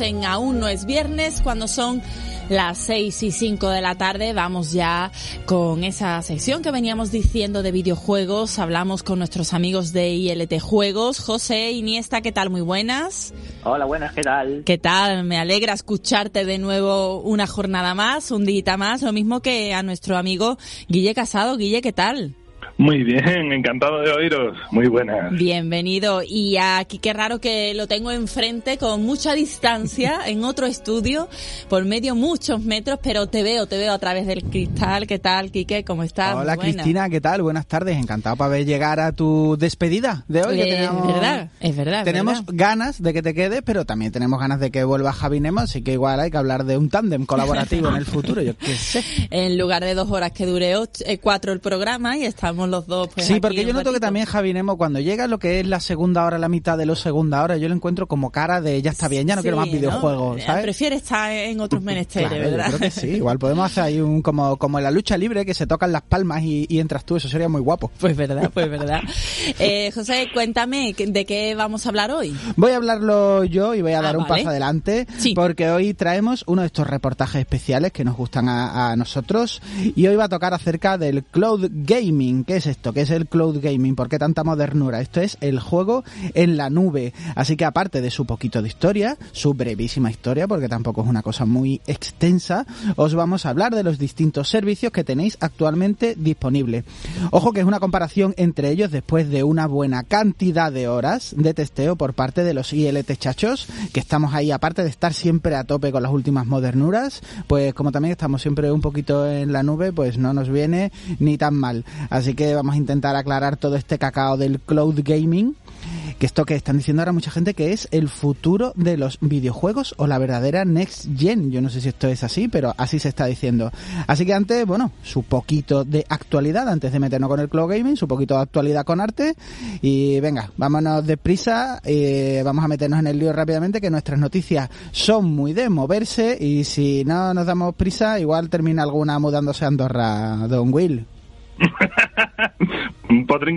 En Aún no es viernes cuando son las seis y cinco de la tarde. Vamos ya con esa sección que veníamos diciendo de videojuegos. Hablamos con nuestros amigos de ILT Juegos. José, Iniesta, ¿qué tal? Muy buenas. Hola, buenas, ¿qué tal? ¿Qué tal? Me alegra escucharte de nuevo una jornada más, un día más. Lo mismo que a nuestro amigo Guille Casado. Guille, ¿qué tal? Muy bien, encantado de oíros. Muy buenas. Bienvenido. Y aquí qué raro que lo tengo enfrente con mucha distancia en otro estudio, por medio muchos metros, pero te veo, te veo a través del cristal. ¿Qué tal, Quique? ¿Cómo estás? Hola, Cristina, ¿qué tal? Buenas tardes. Encantado para ver llegar a tu despedida de hoy. es verdad, es verdad. Tenemos ganas de que te quedes, pero también tenemos ganas de que vuelva Javi Nemo, así que igual hay que hablar de un tándem colaborativo en el futuro, yo qué sé. En lugar de dos horas que dure eh, cuatro el programa y estamos los dos. Pues, sí, porque yo noto que también Javi Nemo, cuando llega lo que es la segunda hora, la mitad de los segunda hora, yo lo encuentro como cara de ya está bien, ya no quiero más videojuegos, ¿sabes? Prefiere estar en otros menesteres, ¿verdad? creo que sí, igual podemos hacer ahí un como, como en la lucha libre que se tocan las palmas y, entras tú, eso sería muy guapo. Pues verdad, pues verdad. eh, José, cuéntame, ¿de qué vamos a hablar hoy? Voy a hablarlo yo y voy a ah, dar un paso adelante, porque hoy traemos uno de estos reportajes especiales que nos gustan a, a nosotros y hoy va a tocar acerca del cloud gaming. ¿Qué es esto? ¿Qué es el cloud gaming? ¿Por qué tanta modernura? Esto es el juego en la nube. Así que aparte de su poquito de historia, su brevísima historia, porque tampoco es una cosa muy extensa, os vamos a hablar de los distintos servicios que tenéis actualmente disponibles. Ojo que es una comparación entre ellos después de una buena cantidad de horas de testeo por parte de los ILT chachos, que estamos ahí, aparte de estar siempre a tope con las últimas modernuras, pues como también estamos siempre un poquito en la nube, pues no nos viene ni tan mal. Así que vamos a intentar aclarar todo este cacao del cloud gaming que esto que están diciendo ahora mucha gente que es el futuro de los videojuegos o la verdadera next gen. Yo no sé si esto es así, pero así se está diciendo. Así que antes, bueno, su poquito de actualidad, antes de meternos con el cloud gaming, su poquito de actualidad con arte. Y venga, vámonos deprisa, eh, vamos a meternos en el lío rápidamente, que nuestras noticias son muy de moverse y si no nos damos prisa, igual termina alguna mudándose a Andorra, Don Will.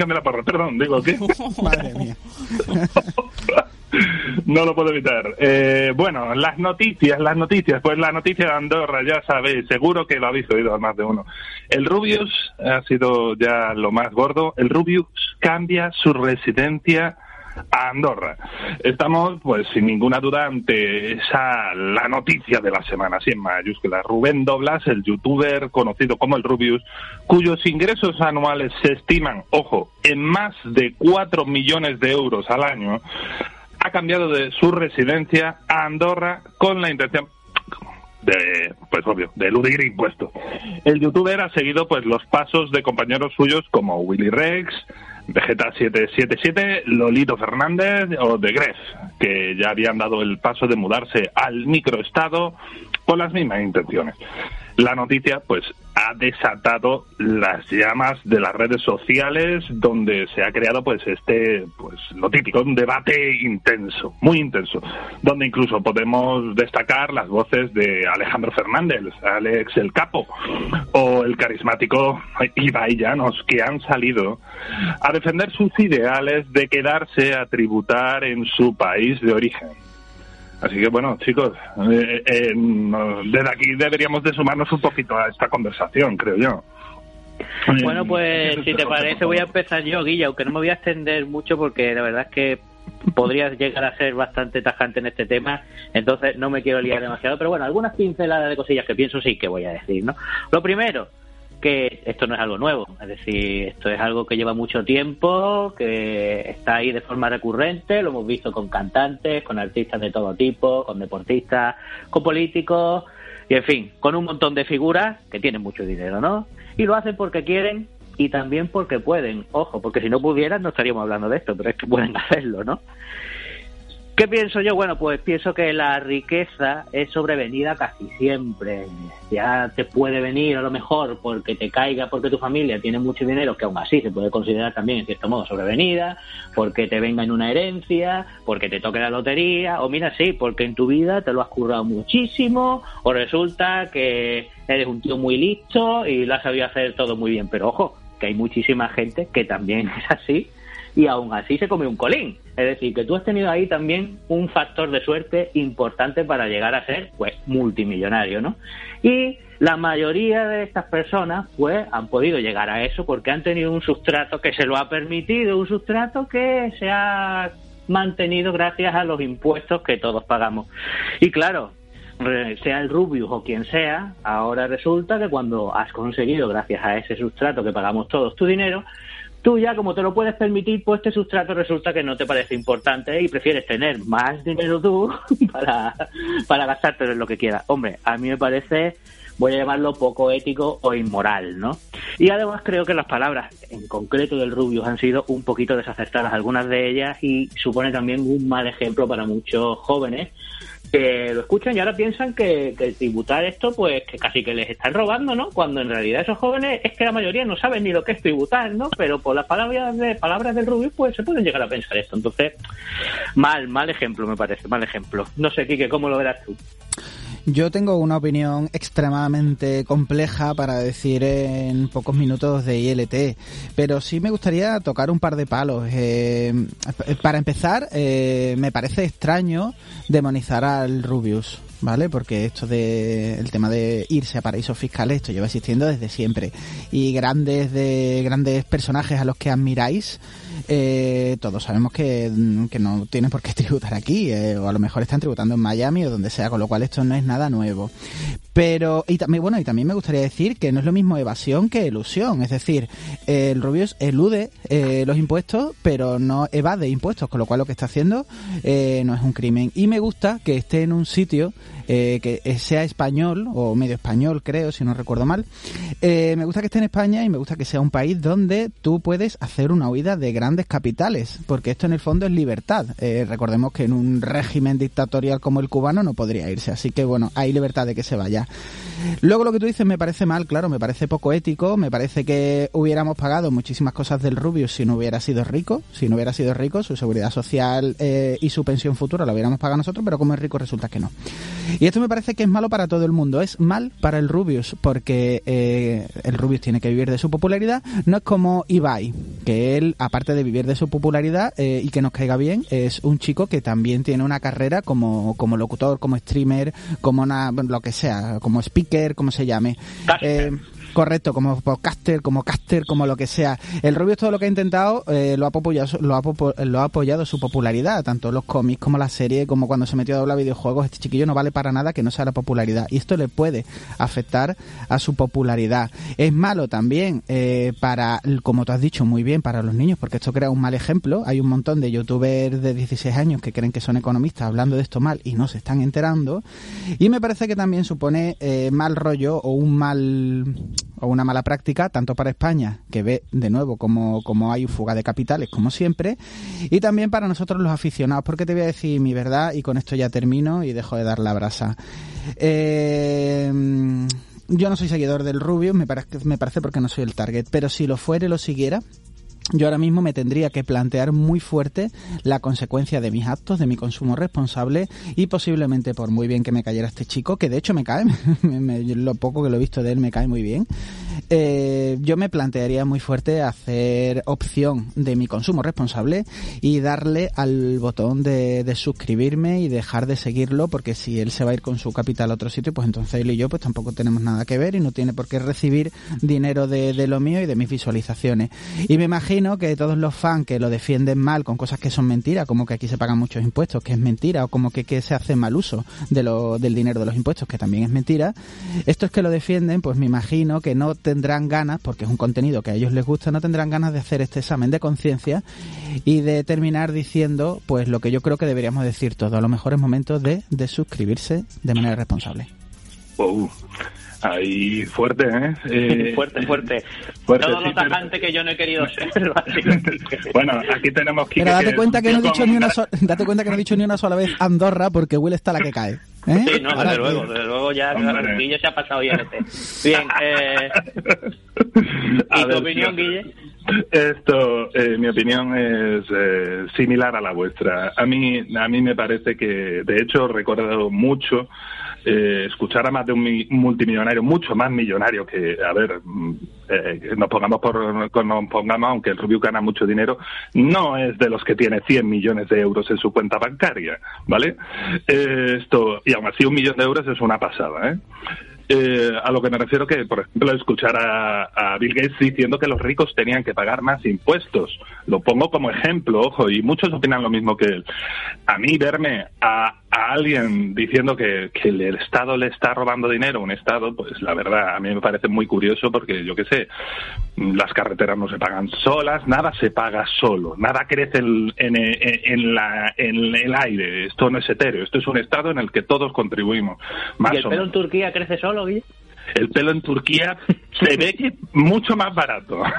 La porra, perdón, digo, ¿qué? Madre mía. no lo puedo evitar. Eh, bueno, las noticias, las noticias. Pues la noticia de Andorra, ya sabéis, seguro que lo habéis oído más de uno. El Rubius ha sido ya lo más gordo. El Rubius cambia su residencia a Andorra. Estamos, pues, sin ninguna duda ante esa la noticia de la semana, así en mayúsculas. Rubén Doblas, el youtuber conocido como el Rubius, cuyos ingresos anuales se estiman, ojo, en más de 4 millones de euros al año, ha cambiado de su residencia a Andorra con la intención de, pues obvio, de eludir impuestos. El youtuber ha seguido pues los pasos de compañeros suyos como Willy Rex, Vegeta 777, Lolito Fernández o de Gref, que ya habían dado el paso de mudarse al microestado con las mismas intenciones la noticia pues ha desatado las llamas de las redes sociales donde se ha creado pues este pues lo típico un debate intenso muy intenso donde incluso podemos destacar las voces de Alejandro Fernández Alex el Capo o el carismático Ibai que han salido a defender sus ideales de quedarse a tributar en su país de origen Así que bueno, chicos, eh, eh, desde aquí deberíamos de sumarnos un poquito a esta conversación, creo yo. Bueno, pues si te parece voy a empezar yo, Guilla, aunque no me voy a extender mucho porque la verdad es que podrías llegar a ser bastante tajante en este tema, entonces no me quiero liar demasiado, pero bueno, algunas pinceladas de cosillas que pienso sí que voy a decir, ¿no? Lo primero, que esto no es algo nuevo, es decir, esto es algo que lleva mucho tiempo, que está ahí de forma recurrente, lo hemos visto con cantantes, con artistas de todo tipo, con deportistas, con políticos, y en fin, con un montón de figuras que tienen mucho dinero, ¿no? Y lo hacen porque quieren y también porque pueden, ojo, porque si no pudieran no estaríamos hablando de esto, pero es que pueden hacerlo, ¿no? ¿Qué pienso yo? Bueno, pues pienso que la riqueza es sobrevenida casi siempre. Ya te puede venir a lo mejor porque te caiga porque tu familia tiene mucho dinero, que aún así se puede considerar también en cierto modo sobrevenida, porque te venga en una herencia, porque te toque la lotería, o mira, sí, porque en tu vida te lo has currado muchísimo, o resulta que eres un tío muy listo y lo has sabido hacer todo muy bien. Pero ojo, que hay muchísima gente que también es así y aún así se come un colín. Es decir, que tú has tenido ahí también un factor de suerte importante para llegar a ser, pues, multimillonario, ¿no? Y la mayoría de estas personas, pues, han podido llegar a eso porque han tenido un sustrato que se lo ha permitido, un sustrato que se ha mantenido gracias a los impuestos que todos pagamos. Y claro, sea el Rubius o quien sea, ahora resulta que cuando has conseguido, gracias a ese sustrato que pagamos todos tu dinero, Tú ya, como te lo puedes permitir, pues este sustrato resulta que no te parece importante y prefieres tener más dinero tú para, para gastarte en lo que quieras. Hombre, a mí me parece, voy a llamarlo poco ético o inmoral, ¿no? Y además creo que las palabras en concreto del Rubius han sido un poquito desacertadas, algunas de ellas, y supone también un mal ejemplo para muchos jóvenes que lo escuchan y ahora piensan que, tributar esto, pues que casi que les están robando, ¿no? Cuando en realidad esos jóvenes es que la mayoría no saben ni lo que es tributar, ¿no? Pero por las palabras de palabras del Rubio, pues se pueden llegar a pensar esto. Entonces, mal, mal ejemplo me parece, mal ejemplo. No sé, Quique, ¿cómo lo verás tú? Yo tengo una opinión extremadamente compleja para decir en pocos minutos de ILT, pero sí me gustaría tocar un par de palos. Eh, para empezar, eh, me parece extraño demonizar al Rubius. ¿vale? Porque esto de el tema de irse a paraísos fiscales esto lleva existiendo desde siempre y grandes de grandes personajes a los que admiráis eh, todos sabemos que, no tienen por qué tributar aquí, eh, o a lo mejor están tributando en Miami o donde sea, con lo cual esto no es nada nuevo. Pero, y también, bueno, y también me gustaría decir que no es lo mismo evasión que elusión, es decir, el Rubius elude eh, los impuestos, pero no evade impuestos, con lo cual lo que está haciendo eh, no es un crimen. Y me gusta que esté en un sitio eh, que sea español, o medio español creo, si no recuerdo mal. Eh, me gusta que esté en España y me gusta que sea un país donde tú puedes hacer una huida de grandes capitales, porque esto en el fondo es libertad. Eh, recordemos que en un régimen dictatorial como el cubano no podría irse, así que bueno, hay libertad de que se vaya. Luego lo que tú dices me parece mal, claro, me parece poco ético, me parece que hubiéramos pagado muchísimas cosas del Rubius si no hubiera sido rico, si no hubiera sido rico, su seguridad social y su pensión futura la hubiéramos pagado nosotros, pero como es rico resulta que no. Y esto me parece que es malo para todo el mundo. Es mal para el Rubius, porque eh, el Rubius tiene que vivir de su popularidad. No es como Ibai, que él, aparte de vivir de su popularidad eh, y que nos caiga bien, es un chico que también tiene una carrera como, como locutor, como streamer, como una, lo que sea, como speaker, como se llame. Correcto, como podcaster, como caster, como lo que sea. El Rubius todo lo que ha intentado eh, lo, ha apoyado, lo, ha, lo ha apoyado su popularidad, tanto los cómics como la serie, como cuando se metió a hablar videojuegos. Este chiquillo no vale para nada que no sea la popularidad. Y esto le puede afectar a su popularidad. Es malo también eh, para, como tú has dicho muy bien, para los niños, porque esto crea un mal ejemplo. Hay un montón de youtubers de 16 años que creen que son economistas hablando de esto mal y no se están enterando. Y me parece que también supone eh, mal rollo o un mal o una mala práctica, tanto para España, que ve de nuevo como, como hay fuga de capitales, como siempre, y también para nosotros los aficionados, porque te voy a decir mi verdad y con esto ya termino y dejo de dar la brasa. Eh, yo no soy seguidor del Rubio, me parece, me parece porque no soy el target, pero si lo fuere, lo siguiera, yo ahora mismo me tendría que plantear muy fuerte la consecuencia de mis actos, de mi consumo responsable y posiblemente por muy bien que me cayera este chico, que de hecho me cae, lo poco que lo he visto de él me cae muy bien, eh, yo me plantearía muy fuerte hacer opción de mi consumo responsable y darle al botón de, suscribirme y dejar de seguirlo porque si él se va a ir con su capital a otro sitio, pues entonces él y yo pues tampoco tenemos nada que ver y no tiene por qué recibir dinero de, de lo mío y de mis visualizaciones. Y me imagino que todos los fans que lo defienden mal con cosas que son mentiras, como que aquí se pagan muchos impuestos, que es mentira, o como que, que se hace mal uso de lo, del dinero de los impuestos, que también es mentira, estos que lo defienden, pues me imagino que no, tendrán ganas, porque es un contenido que a ellos les gusta, no tendrán ganas de hacer este examen de conciencia y de terminar diciendo pues lo que yo creo que deberíamos decir todo. A lo mejor es momento de, de suscribirse de manera responsable. Ahí fuerte, ¿eh? eh fuerte, fuerte, fuerte. Todo lo tajante que yo no he querido ser. bueno, aquí tenemos que... Pero date cuenta que, no he dicho ni una date cuenta que no he dicho ni una sola vez Andorra porque Will está la que cae. ¿eh? Sí, no, desde luego, desde luego ya Guille se ha pasado ya este. Bien, eh... ¿y tu opinión, Guille? Esto, eh, mi opinión es eh, similar a la vuestra. A mí, a mí me parece que, de hecho, he recordado mucho eh, escuchar a más de un multimillonario, mucho más millonario que, a ver, mm, eh, nos pongamos por, nos pongamos, aunque el Rubio gana mucho dinero, no es de los que tiene 100 millones de euros en su cuenta bancaria, ¿vale? Eh, esto, y aún así un millón de euros es una pasada, ¿eh? Eh, a lo que me refiero que, por ejemplo, escuchar a, Bill Gates diciendo que los ricos tenían que pagar más impuestos. Lo pongo como ejemplo, ojo, y muchos opinan lo mismo que él. A mí verme a, alguien diciendo que, que, el Estado le está robando dinero, un Estado, pues la verdad, a mí me parece muy curioso porque, yo qué sé, las carreteras no se pagan solas, nada se paga solo, nada crece en, en, la, en el aire, esto no es etéreo, esto es un Estado en el que todos contribuimos. Más ¿Y el pelo en Turquía crece solo? El pelo en Turquía se ve que mucho más barato.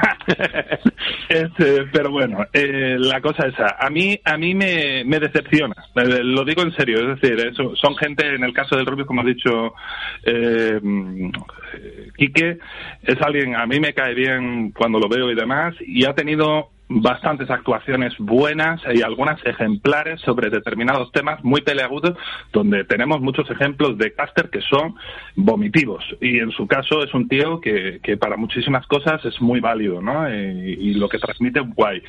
Este, pero bueno, eh, la cosa esa. A mí, a mí me, decepciona. Eh, lo digo en serio. Es decir, son gente, en el caso del Rubio, como ha dicho eh, Quique, es alguien, a mí me cae bien cuando lo veo y demás, y ha tenido bastantes actuaciones buenas y algunas ejemplares sobre determinados temas muy peleagudos, donde tenemos muchos ejemplos de caster que son vomitivos. Y en su caso es un tío que, que para muchísimas cosas es muy válido, ¿no? Eh, y, lo que transmite guay.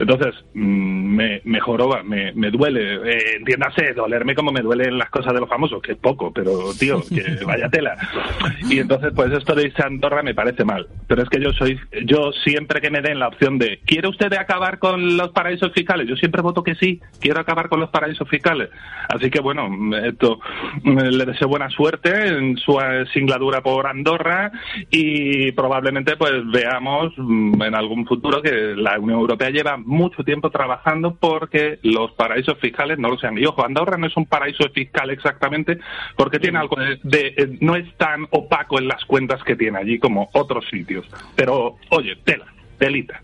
Entonces, mm, me, me joroba, me, me duele, eh, entiéndase, dolerme como me duelen las cosas de los famosos, que es poco, pero tío, que vaya tela. Y entonces, pues esto de irse a Andorra me parece mal. Pero es que yo soy, yo siempre que me den la opción de, ¿quiere usted de acabar con los paraísos fiscales? Yo siempre voto que sí, quiero acabar con los paraísos fiscales. Así que bueno, esto le deseo buena suerte en su singladura por Andorra y probablemente pues veamos mm, en algún futuro que la Unión Europea lleva mucho tiempo trabajando porque los paraísos fiscales no lo sean. Y ojo, Andorra no es un paraíso fiscal exactamente porque tiene algo de no es tan opaco en las cuentas que tiene allí como otros sitios. Pero oye, tela.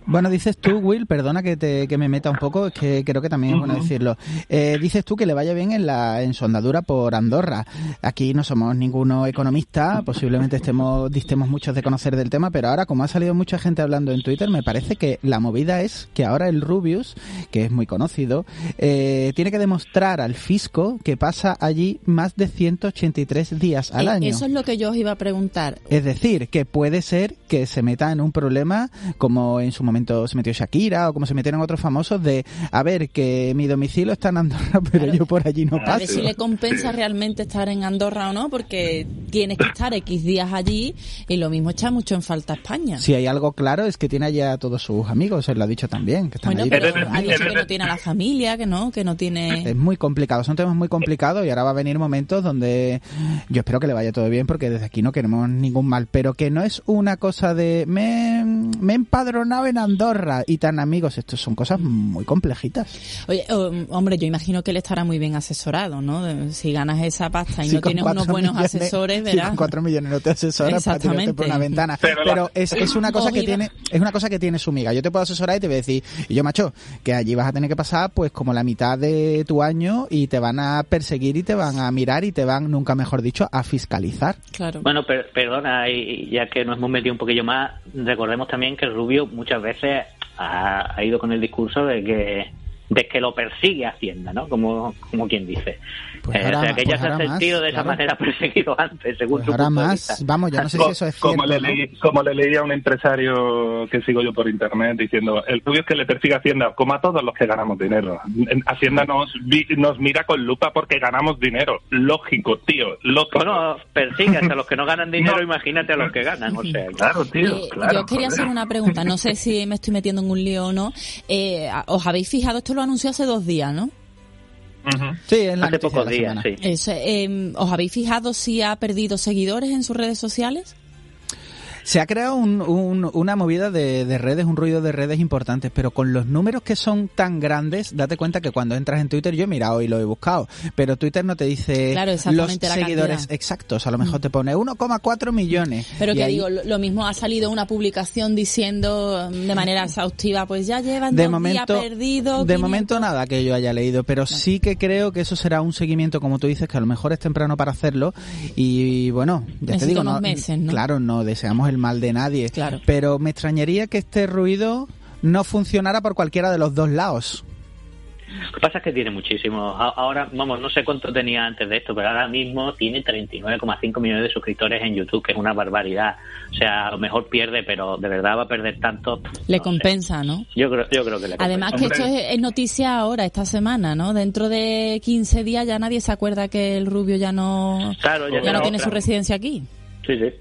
Bueno, dices tú, Will, perdona que, te, que me meta un poco, es que creo que también es bueno decirlo. Eh, dices tú que le vaya bien en la en sondadura por Andorra. Aquí no somos ninguno economista, posiblemente estemos distemos muchos de conocer del tema, pero ahora como ha salido mucha gente hablando en Twitter, me parece que la movida es que ahora el Rubius, que es muy conocido, eh, tiene que demostrar al fisco que pasa allí más de 183 días al eh, año. Eso es lo que yo os iba a preguntar. Es decir, que puede ser que se meta en un problema como en su momento se metió Shakira o como se metieron otros famosos de, a ver, que mi domicilio está en Andorra, pero yo por allí no paso. A ver si le compensa realmente estar en Andorra o no, porque tienes que estar X días allí y lo mismo echa mucho en falta España. Si hay algo claro es que tiene allá a todos sus amigos, él lo ha dicho también. Que están bueno, pero ha dicho que no tiene a la familia, que no, que no tiene... Es muy complicado, son temas muy complicados y ahora va a venir momentos donde yo espero que le vaya todo bien porque desde aquí no queremos ningún mal, pero que no es una cosa de me, me empadronado en Andorra y tan amigos. Esto son cosas muy complejitas. Oye, um, hombre, yo imagino que él estará muy bien asesorado, ¿no? Si ganas esa pasta y no tienes unos buenos asesores, verás. con cuatro millones no te asesoras para tirarte por una ventana. Pero, es, es, una cosa que tiene, es una cosa que tiene su miga. Yo te puedo asesorar y te voy a decir, y yo macho, que allí vas a tener que pasar pues como la mitad de tu año y te van a perseguir y te van a mirar y te van, nunca mejor dicho, a fiscalizar. Claro. Bueno, perdona, y ya que nos hemos metido un poquillo más, recordemos también que el Muchas veces ha, ido con el discurso de que de que lo persigue Hacienda, ¿no? Como, como quien dice. Pues eh, o sea, que ya pues se ha sentido de esa manera perseguido antes, según pues ahora más, vamos, ya no sé si eso es cierto. Como le, leí, como le leí a un empresario que sigo yo por internet diciendo, el tuyo es que le persigue Hacienda, como a todos los que ganamos dinero. Hacienda nos, nos mira con lupa porque ganamos dinero. Lógico, tío, lógico. Bueno, persigue hasta los que no ganan dinero, imagínate a los que ganan, o sea. Claro, tío, eh, claro. Yo quería hacer una pregunta, no sé si me estoy metiendo en un lío o no. Eh, ¿Os habéis fijado, esto lo anunció hace dos días, ¿no? Sí, en la Hace pocos días, sí. Em, ¿Os habéis fijado si ha perdido seguidores en sus redes sociales? Se ha creado una movida de, redes, un ruido de redes importantes, pero con los números que son tan grandes, date cuenta que cuando entras en Twitter, yo he mirado y lo he buscado, pero Twitter no te dice los seguidores exactos, a lo mejor mm. te pone 1,4 millones. Pero que digo, lo mismo ha salido una publicación diciendo de manera exhaustiva, pues ya llevan de dos momento, días perdido. De momento nada que yo haya leído, pero sí que creo que eso será un seguimiento, como tú dices, que a lo mejor es temprano para hacerlo y bueno, ya te digo, no, claro, no deseamos el mal de nadie, claro. pero me extrañaría que este ruido no funcionara por cualquiera de los dos lados. Lo que pasa es que tiene muchísimo. Ahora, vamos, no sé cuánto tenía antes de esto, pero ahora mismo tiene 39,5 millones de suscriptores en YouTube, que es una barbaridad. O sea, a lo mejor pierde, pero de verdad va a perder tanto. Le compensa, ¿no? Yo creo, yo creo que le compensa. Además que esto es, noticia ahora, esta semana, ¿no? Dentro de 15 días ya nadie se acuerda que el Rubio ya no, ya, no tiene su residencia aquí. Sí, sí.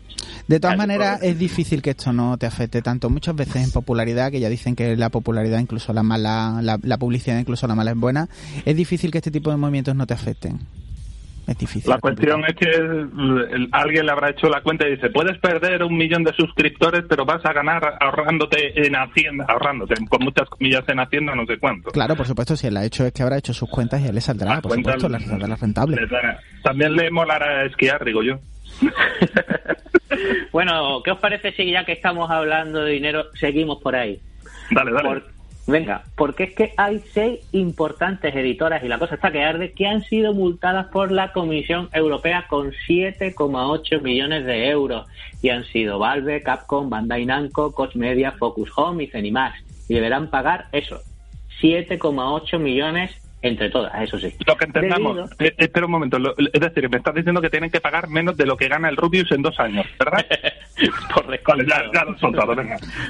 De todas maneras, es difícil que esto no te afecte tanto. Muchas veces en popularidad, que ya dicen que la popularidad, incluso la mala, la, publicidad, incluso la mala es buena, es difícil que este tipo de movimientos no te afecten. Es difícil. La cuestión es que alguien le habrá hecho la cuenta y dice, puedes perder un millón de suscriptores, pero vas a ganar ahorrándote en Hacienda, ahorrándote, con muchas comillas en Hacienda, no sé cuánto. Claro, por supuesto, si él ha hecho es que habrá hecho sus cuentas y él le saldrá, por supuesto, la rentable. También le molará esquiar, digo yo. bueno, ¿qué os parece si ya que estamos hablando de dinero seguimos por ahí? Dale, dale. venga, porque es que hay seis importantes editoras y la cosa está que arde que han sido multadas por la Comisión Europea con 7,8 millones de euros y han sido Valve, Capcom, Bandai Namco, Koch Media, Focus Home y Zenimax y deberán pagar eso, 7,8 millones entre todas, eso sí. Lo que entendamos, eh, espera un momento, es decir, me estás diciendo que tienen que pagar menos de lo que gana el Rubius en dos años, ¿verdad? Correcto.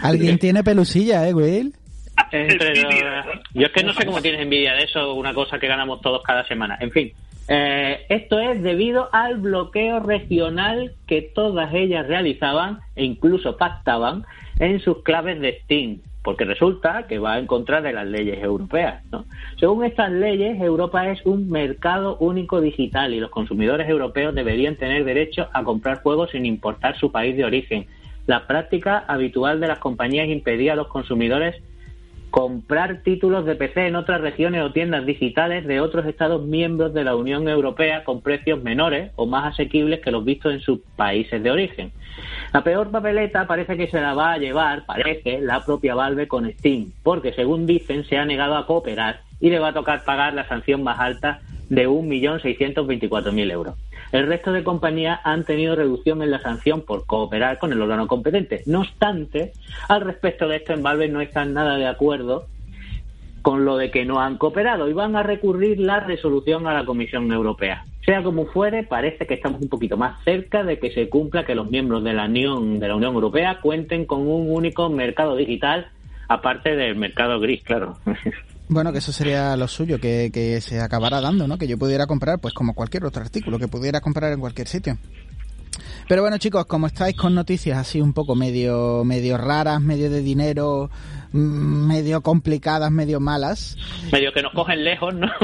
Alguien tiene pelusilla, ¿eh, Will? Yo es que no sé cómo tienes envidia de eso, una cosa que ganamos todos cada semana. En fin, eh, esto es debido al bloqueo regional que todas ellas realizaban e incluso pactaban en sus claves de Steam porque resulta que va en contra de las leyes europeas. ¿no? Según estas leyes, Europa es un mercado único digital y los consumidores europeos deberían tener derecho a comprar juegos sin importar su país de origen. La práctica habitual de las compañías impedía a los consumidores comprar títulos de PC en otras regiones o tiendas digitales de otros Estados miembros de la Unión Europea con precios menores o más asequibles que los vistos en sus países de origen. La peor papeleta parece que se la va a llevar, parece, la propia Valve con Steam, porque según dicen se ha negado a cooperar y le va a tocar pagar la sanción más alta de 1.624.000 euros. El resto de compañías han tenido reducción en la sanción por cooperar con el órgano competente. No obstante, al respecto de esto, en Valve no están nada de acuerdo con lo de que no han cooperado y van a recurrir la resolución a la Comisión Europea. Sea como fuere, parece que estamos un poquito más cerca de que se cumpla que los miembros de la Unión, de la Unión Europea cuenten con un único mercado digital, aparte del mercado gris, claro. Bueno, que eso sería lo suyo, que, que se acabara dando, ¿no? Que yo pudiera comprar, pues como cualquier otro artículo, que pudiera comprar en cualquier sitio. Pero bueno, chicos, como estáis con noticias así un poco medio, medio raras, medio de dinero, medio complicadas, medio malas. Medio que nos cogen lejos, ¿no?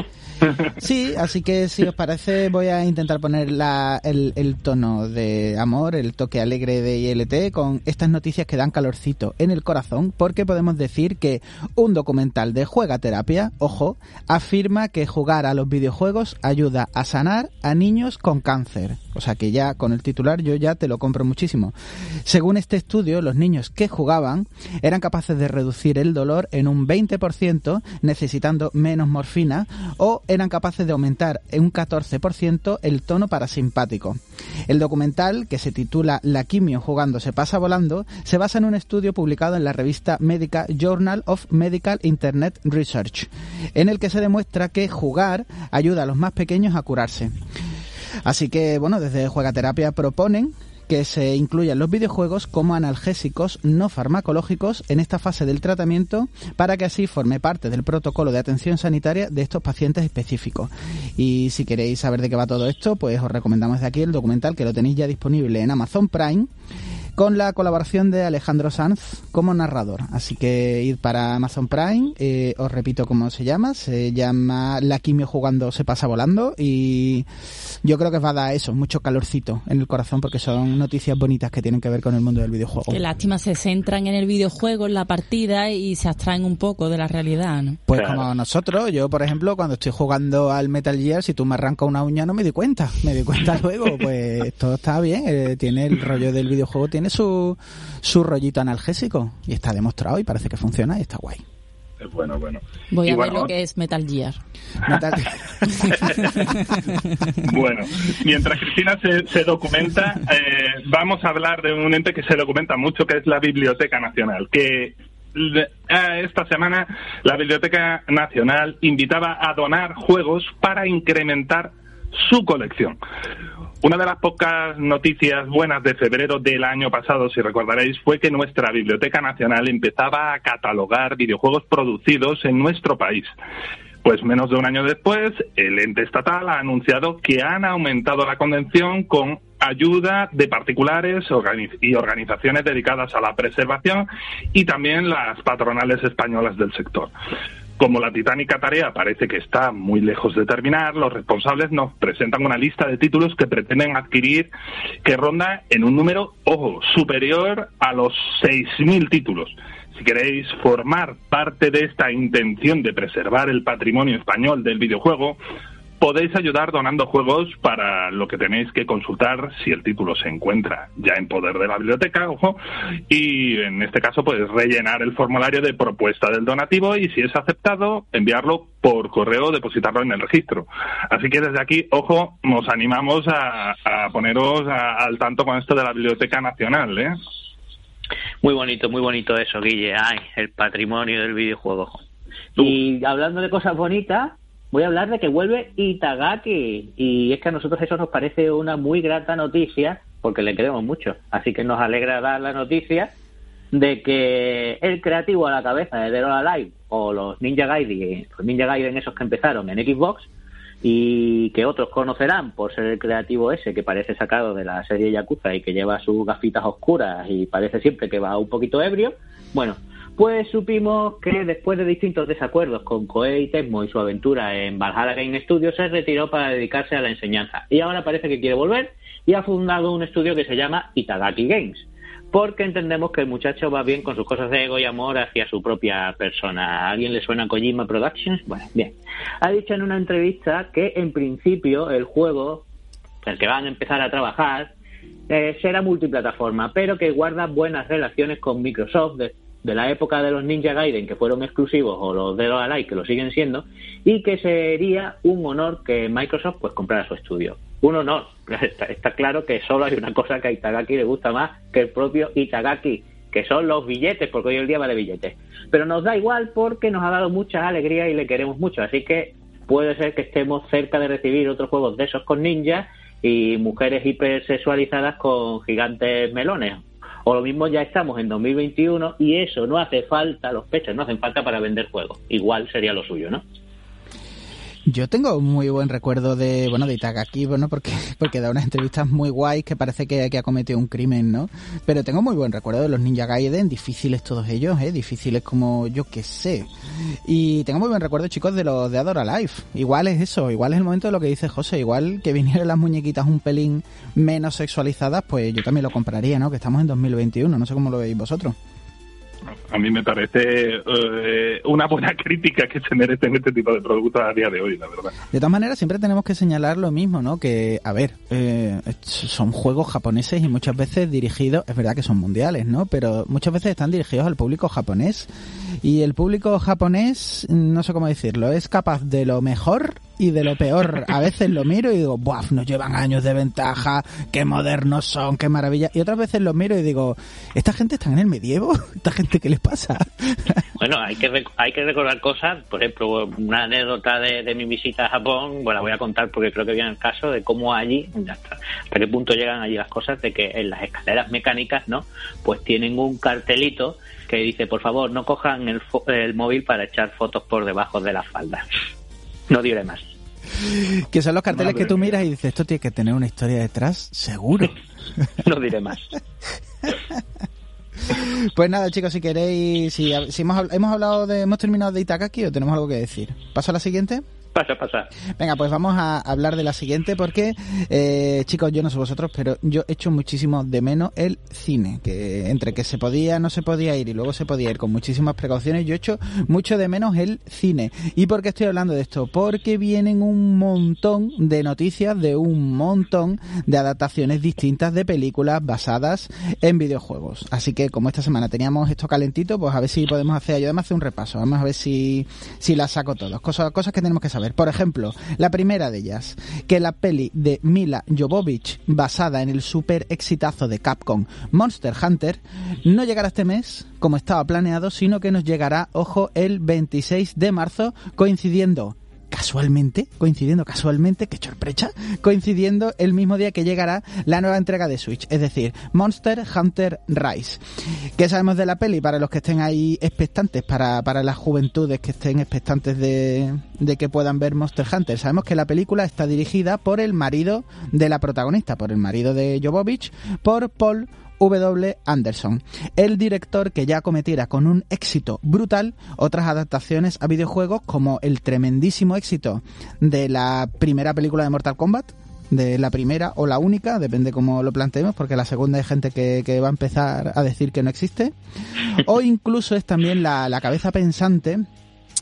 Sí, así que si os parece voy a intentar poner la, el, el, tono de amor, el toque alegre de ILT con estas noticias que dan calorcito en el corazón porque podemos decir que un documental de Juega Terapia, ojo, afirma que jugar a los videojuegos ayuda a sanar a niños con cáncer. O sea que ya con el titular yo ya te lo compro muchísimo. Según este estudio, los niños que jugaban eran capaces de reducir el dolor en un 20% necesitando menos morfina o eran capaces de aumentar en un 14% el tono parasimpático. El documental, que se titula La quimio jugando se pasa volando, se basa en un estudio publicado en la revista médica Journal of Medical Internet Research, en el que se demuestra que jugar ayuda a los más pequeños a curarse. Así que, bueno, desde Juegaterapia proponen que se incluyan los videojuegos como analgésicos no farmacológicos en esta fase del tratamiento para que así forme parte del protocolo de atención sanitaria de estos pacientes específicos. Y si queréis saber de qué va todo esto, pues os recomendamos de aquí el documental que lo tenéis ya disponible en Amazon Prime con la colaboración de Alejandro Sanz como narrador. Así que ir para Amazon Prime, eh, os repito cómo se llama, se llama La quimio jugando se pasa volando y yo creo que va a dar eso, mucho calorcito en el corazón porque son noticias bonitas que tienen que ver con el mundo del videojuego. Qué lástima, se centran en el videojuego, en la partida y se abstraen un poco de la realidad, ¿no? Pues como nosotros, yo por ejemplo, cuando estoy jugando al Metal Gear, si tú me arrancas una uña no me di cuenta, me di cuenta luego, pues todo está bien, eh, tiene el rollo del videojuego, tiene su, su rollito analgésico y está demostrado y parece que funciona y está guay. Bueno, bueno. Voy a ver lo que es Metal Gear. bueno, mientras Cristina se, documenta, eh, vamos a hablar de un ente que se documenta mucho, que es la Biblioteca Nacional, que esta semana la Biblioteca Nacional invitaba a donar juegos para incrementar su colección. Una de las pocas noticias buenas de febrero del año pasado, si recordaréis, fue que nuestra Biblioteca Nacional empezaba a catalogar videojuegos producidos en nuestro país. Pues menos de un año después, el ente estatal ha anunciado que han aumentado la convención con ayuda de particulares y organizaciones dedicadas a la preservación y también las patronales españolas del sector. Como la titánica tarea parece que está muy lejos de terminar, los responsables nos presentan una lista de títulos que pretenden adquirir que ronda en un número, ojo, superior a los 6.000 títulos. Si queréis formar parte de esta intención de preservar el patrimonio español del videojuego, podéis ayudar donando juegos para lo que tenéis que consultar si el título se encuentra ya en poder de la biblioteca, ojo, y en este caso pues rellenar el formulario de propuesta del donativo y si es aceptado enviarlo por correo, depositarlo en el registro. Así que desde aquí, ojo, nos animamos a, poneros al tanto con esto de la Biblioteca Nacional, ¿eh? Muy bonito, muy bonito eso, Guille. Ay, el patrimonio del videojuego. Y hablando de cosas bonitas, voy a hablar de que vuelve Itagaki. Y es que a nosotros eso nos parece una muy grata noticia, porque le queremos mucho. Así que nos alegra dar la noticia de que el creativo a la cabeza de Dead or Alive o los Ninja Gaiden, los Ninja Gaiden esos que empezaron en Xbox y que otros conocerán por ser el creativo ese que parece sacado de la serie Yakuza y que lleva sus gafitas oscuras y parece siempre que va un poquito ebrio, bueno, pues supimos que después de distintos desacuerdos con Koei Tecmo y su aventura en Valhalla Game Studios se retiró para dedicarse a la enseñanza y ahora parece que quiere volver y ha fundado un estudio que se llama Itagaki Games porque entendemos que el muchacho va bien con sus cosas de ego y amor hacia su propia persona. ¿A alguien le suena Kojima Productions? Bueno, bien. Ha dicho en una entrevista que en principio el juego, el que van a empezar a trabajar, eh, será multiplataforma, pero que guarda buenas relaciones con Microsoft la época de los Ninja Gaiden que fueron exclusivos o los de los Alay que lo siguen siendo y que sería un honor que Microsoft pues comprara su estudio. Un honor. Está, claro que solo hay una cosa que a Itagaki le gusta más que el propio Itagaki, que son los billetes, porque hoy el día va de billetes. Pero nos da igual porque nos ha dado mucha alegría y le queremos mucho. Así que puede ser que estemos cerca de recibir otros juegos de esos con ninjas y mujeres hipersexualizadas con gigantes melones o lo mismo ya estamos en 2021 y eso no hace falta, los pechos no hacen falta para vender juegos. Igual sería lo suyo, ¿no? Yo tengo muy buen recuerdo de, bueno, de Itagaki, bueno, porque, porque da unas entrevistas muy guays que parece que, que, ha cometido un crimen, ¿no? Pero tengo muy buen recuerdo de los Ninja Gaiden, difíciles todos ellos, ¿eh? Difíciles como yo que sé. Y tengo muy buen recuerdo, chicos, de los de Adora Life. Igual es eso, igual es el momento de lo que dice José, igual que vinieran las muñequitas un pelín menos sexualizadas, pues yo también lo compraría, ¿no? Que estamos en 2021, no sé cómo lo veis vosotros a mí me parece eh, una buena crítica que se merecen este tipo de productos a día de hoy, la verdad. De todas maneras, siempre tenemos que señalar lo mismo, ¿no? Que, a ver, eh, son juegos japoneses y muchas veces dirigidos, es verdad que son mundiales, ¿no? Pero muchas veces están dirigidos al público japonés. Y el público japonés, no sé cómo decirlo, es capaz de lo mejor y de lo peor. A veces lo miro y digo, ¡buaf! Nos llevan años de ventaja, qué modernos son, qué maravilla. Y otras veces lo miro y digo, ¿esta gente está en el medievo? ¿Esta gente qué les pasa? Bueno, hay que, hay que recordar cosas. Por ejemplo, una anécdota de, mi visita a Japón, bueno, la voy a contar porque creo que viene el caso de cómo allí, hasta, qué punto llegan allí las cosas, de que en las escaleras mecánicas, ¿no? Pues tienen un cartelito que dice, por favor, no cojan el, el móvil para echar fotos por debajo de las faldas. No diré más. Que son los carteles que tú miras y dices, esto tiene que tener una historia detrás, seguro. no diré más. pues nada, chicos, si queréis, si, hemos, hemos hablado de, hemos terminado de Itakaki o tenemos algo que decir. ¿Paso a la siguiente? Pasa, pasa. Venga, pues vamos a hablar de la siguiente porque, eh, chicos, yo no sé vosotros, pero yo he hecho muchísimo de menos el cine, que entre que se podía, no se podía ir y luego se podía ir con muchísimas precauciones, yo he hecho mucho de menos el cine. ¿Y por qué estoy hablando de esto? Porque vienen un montón de noticias de un montón de adaptaciones distintas de películas basadas en videojuegos. Así que como esta semana teníamos esto calentito, pues a ver si podemos hacer, yo además hacer un repaso, vamos a ver si, si las saco todas, cosas, cosas que tenemos que saber. Por ejemplo, la primera de ellas, que la peli de Mila Jovovich, basada en el super exitazo de Capcom Monster Hunter, no llegará este mes como estaba planeado, sino que nos llegará, ojo, el 26 de marzo, coincidiendo casualmente, coincidiendo casualmente, que sorpresa, coincidiendo el mismo día que llegará la nueva entrega de Switch, es decir, Monster Hunter Rise. ¿Qué sabemos de la peli? Para los que estén ahí expectantes, para, para las juventudes que estén expectantes de, de que puedan ver Monster Hunter. Sabemos que la película está dirigida por el marido de la protagonista, por el marido de Jovovich, por Paul W. Anderson, el director que ya cometiera con un éxito brutal otras adaptaciones a videojuegos como el tremendísimo éxito de la primera película de Mortal Kombat, de la primera o la única, depende cómo lo planteemos, porque la segunda hay gente que, que va a empezar a decir que no existe, o incluso es también la, la cabeza pensante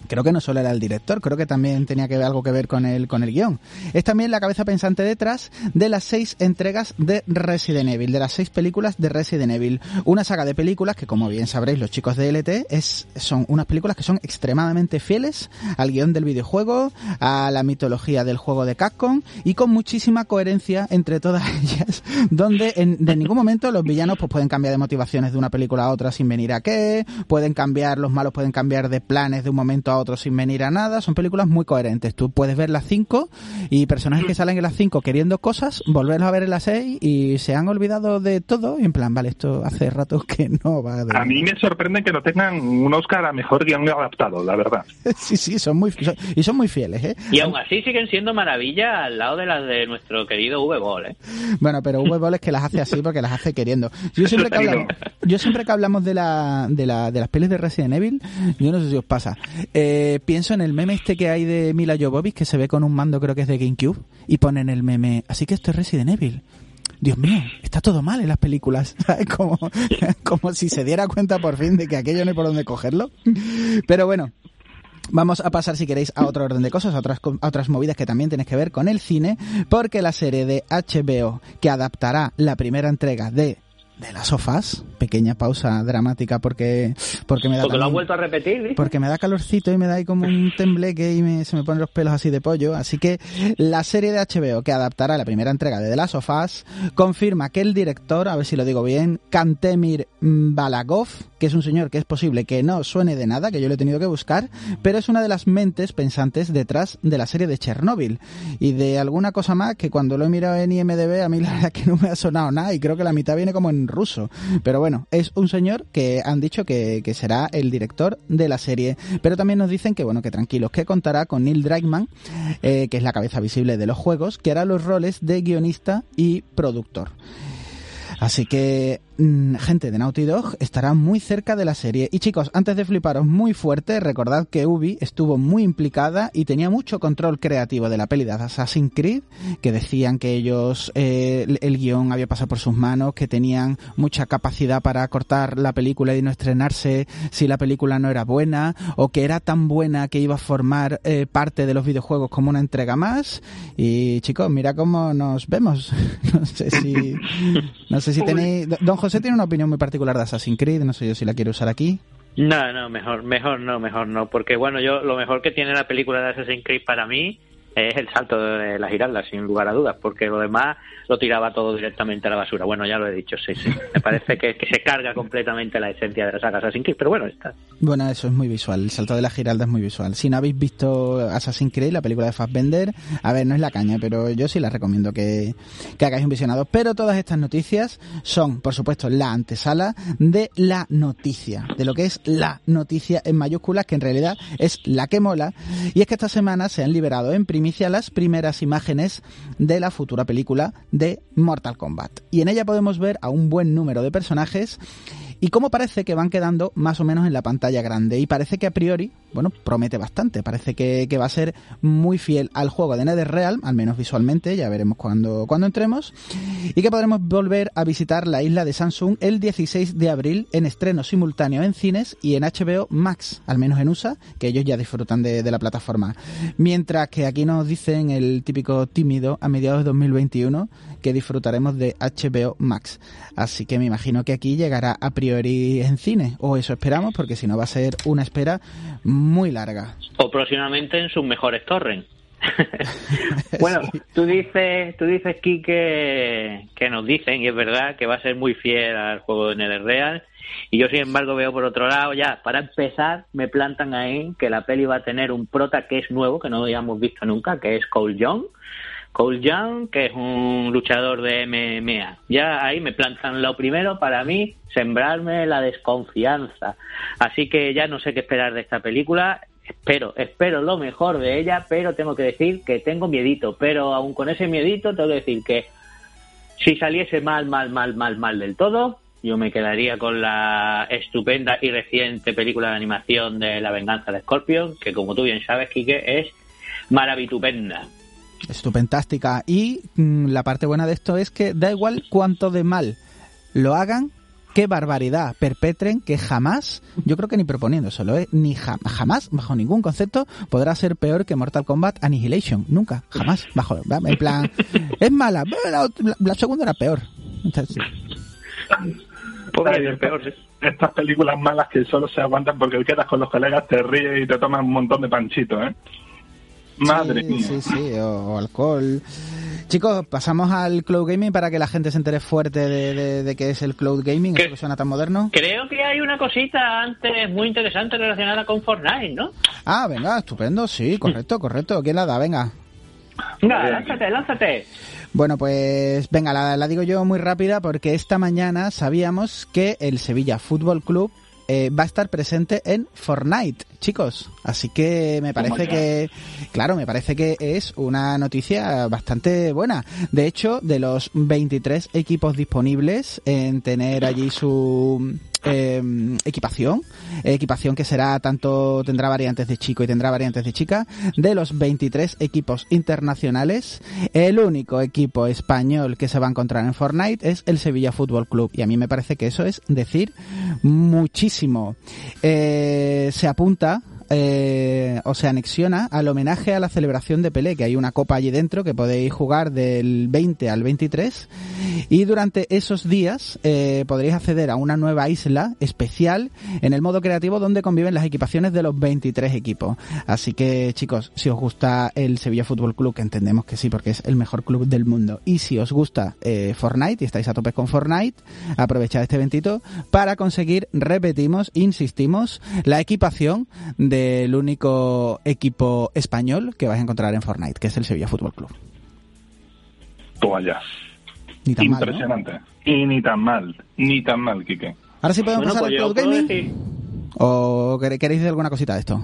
creo que no solo era el director, creo que también tenía que ver algo que ver con el, con el guion. Es también la cabeza pensante detrás de las seis entregas de Resident Evil, de las seis películas de Resident Evil. Una saga de películas que, como bien sabréis los chicos de LT, es, son unas películas que son extremadamente fieles al guion del videojuego, a la mitología del juego de Capcom y con muchísima coherencia entre todas ellas, donde en de ningún momento los villanos pues pueden cambiar de motivaciones de una película a otra sin venir a qué, pueden cambiar, los malos pueden cambiar de planes de un momento a otro sin venir a nada. Son películas muy coherentes. Tú puedes ver las 5 y personajes que salen en las 5 queriendo cosas, volverlos a ver en las 6 y se han olvidado de todo. Y en plan, vale, esto hace rato que no va. a mí me sorprende que no tengan un Oscar a mejor guion adaptado, la verdad. sí, sí, son muy y son muy fieles, ¿eh? Y aún así siguen siendo maravillas al lado de las de nuestro querido V-Ball, ¿eh? Bueno, pero V-Ball es que las hace así porque las hace queriendo. Yo siempre que hablamos, yo siempre que hablamos de la, de la de las pelis de Resident Evil, yo no sé si os pasa. Eh, pienso en el meme este que hay de Mila Jovovich que se ve con un mando, creo que es de GameCube, y ponen el meme, así que esto es Resident Evil. Dios mío, está todo mal en las películas. Como, como si se diera cuenta por fin de que aquello no hay por dónde cogerlo. Pero bueno, Vamos a pasar, si queréis, a otro orden de cosas, a otras, a otras movidas que también tienes que ver con el cine, porque la serie de HBO que adaptará la primera entrega de de las sofás. Pequeña pausa dramática porque porque me da porque lo han vuelto a repetir porque me da calorcito y me da ahí como un tembleque y se me ponen los pelos así de pollo. Así que la serie de HBO que adaptará la primera entrega de The Last of Us confirma que el director a ver si lo digo bien Kantemir Balagov que es un señor que es posible que no suene de nada que yo lo he tenido que buscar pero es una de las mentes pensantes detrás de la serie de Chernobyl y de alguna cosa más que cuando lo he mirado en IMDb a mí la verdad que no me ha sonado nada y creo que la mitad viene como en ruso. Pero bueno, es un señor que han dicho que, será el director de la serie. Pero también nos dicen que, bueno, que tranquilos, que contará con Neil Druckmann, eh, que es la cabeza visible de los juegos, que hará los roles de guionista y productor. Así que gente de Naughty Dog estará muy cerca de la serie. Y chicos, antes de fliparos muy fuerte, recordad que Ubi estuvo muy implicada y tenía mucho control creativo de la peli de Assassin's Creed, que decían que ellos, eh, el guion había pasado por sus manos, que tenían mucha capacidad para cortar la película y no estrenarse si la película no era buena, o que era tan buena que iba a formar eh, parte de los videojuegos como una entrega más. Y chicos, mira cómo nos vemos. no sé si, no sé si tenéis, don José tiene una opinión muy particular de Assassin's Creed, no sé yo si la quiero usar aquí. No, no, mejor, mejor no, mejor no, porque bueno, yo lo mejor que tiene la película de Assassin's Creed para mí es el salto de la giralda, sin lugar a dudas, porque lo demás lo tiraba todo directamente a la basura. Bueno, ya lo he dicho, sí, sí. Me parece que, se carga completamente la esencia de la saga Assassin's Creed, pero bueno, está. Bueno, eso es muy visual. El salto de la giralda es muy visual. Si no habéis visto Assassin's Creed, la película de Fassbender, a ver, no es la caña, pero yo sí la recomiendo que, que hagáis un visionado. Pero todas estas noticias son, por supuesto, la antesala de la noticia, de lo que es la noticia en mayúsculas, que en realidad es la que mola. Y es que esta semana se han liberado en primer primicia las primeras imágenes de la futura película de Mortal Kombat. Y en ella podemos ver a un buen número de personajes y cómo parece que van quedando más o menos en la pantalla grande. Y parece que a priori, bueno, promete bastante. Parece que, va a ser muy fiel al juego de NetherRealm, al menos visualmente, ya veremos cuando, cuando entremos. Y que podremos volver a visitar la isla de Samsung el 16 de abril en estreno simultáneo en cines y en HBO Max, al menos en USA, que ellos ya disfrutan de, de la plataforma. Mientras que aquí nos dicen el típico tímido a mediados de 2021 que disfrutaremos de HBO Max. Así que me imagino que aquí llegará a priori en cine, o eso esperamos, porque si no va a ser una espera muy larga. O próximamente en sus mejores torres. bueno, tú dices, tú dices Kike, que nos dicen, y es verdad, que va a ser muy fiel al juego de NetherReal. Y yo, sin embargo, veo por otro lado, ya, para empezar, me plantan ahí que la peli va a tener un prota que es nuevo, que no habíamos visto nunca, que es Cole Young Cole Young, que es un luchador de MMA. Ya ahí me plantan lo primero para mí, sembrarme la desconfianza. Así que ya no sé qué esperar de esta película. Espero, espero lo mejor de ella, pero tengo que decir que tengo miedito. Pero aún con ese miedito, tengo que decir que si saliese mal, mal, mal, mal, mal del todo, yo me quedaría con la estupenda y reciente película de animación de La venganza de Scorpion, que como tú bien sabes, Quique, es maravitupenda estupendástica. Y mm, la parte buena de esto es que da igual cuánto de mal lo hagan, qué barbaridad perpetren, que jamás, yo creo que ni proponiéndoselo, ¿eh? ni jamás, bajo ningún concepto, podrá ser peor que Mortal Kombat Annihilation. Nunca, jamás, bajo, en plan, es mala, la, segunda era peor. Estas películas malas que solo se aguantan porque quedas con los colegas, te ríes y te tomas un montón de panchitos, ¿eh? Madre sí, mía. Sí, sí, o, alcohol. Chicos, pasamos al cloud gaming para que la gente se entere fuerte de, de, qué es el cloud gaming, eso que suena tan moderno. Creo que hay una cosita antes muy interesante relacionada con Fortnite, ¿no? Ah, venga, estupendo, sí, correcto, correcto. ¿Quién la da? Venga. Venga, lánzate, lánzate. Bueno, pues venga, la, la, digo yo muy rápida porque esta mañana sabíamos que el Sevilla Fútbol Club eh, va a estar presente en Fortnite, chicos. Así que me parece que, claro, me parece que es una noticia bastante buena. De hecho, de los 23 equipos disponibles en tener allí su Em, equipación, equipación que será tanto, tendrá variantes de chico y tendrá variantes de chica, de los 23 equipos internacionales, el único equipo español que se va a encontrar en Fortnite es el Sevilla Fútbol Club y a mí me parece que eso es decir muchísimo. Eh, se apunta eh, o se anexiona al homenaje a la celebración de Pelé, que hay una copa allí dentro que podéis jugar del 20 al 23 y durante esos días eh, podréis acceder a una nueva isla especial en el modo creativo donde conviven las equipaciones de los 23 equipos. Así que chicos, si os gusta el Sevilla Fútbol Club, que entendemos que sí porque es el mejor club del mundo, y si os gusta eh, Fortnite y estáis a tope con Fortnite, aprovechad este eventito para conseguir, repetimos, insistimos, la equipación del único equipo español que vais a encontrar en Fortnite, que es el Sevilla Fútbol Club. Toma ya. Impresionante. Y ni tan mal, ni tan mal, Kike. Ahora sí podemos pasar pues al Cloud Gaming. ¿O queréis decir alguna cosita de esto?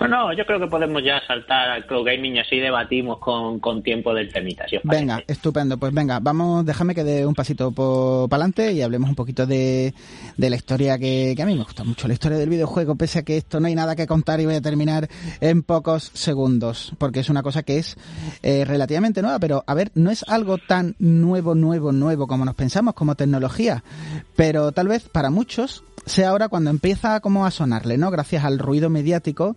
Bueno, yo creo que podemos ya saltar al Cloud Gaming y así debatimos con, con tiempo del temita. venga, estupendo. Pues venga, vamos, déjame que dé un pasito para adelante y hablemos un poquito de, de la historia que, que, a mí me gusta mucho, la historia del videojuego, pese a que esto no hay nada que contar y voy a terminar en pocos segundos, porque es una cosa que es eh, relativamente nueva, pero a ver, no es algo tan nuevo, nuevo, nuevo como nos pensamos, como tecnología, pero tal vez para muchos sea ahora cuando empieza como a sonarle, ¿no? Gracias al ruido mediático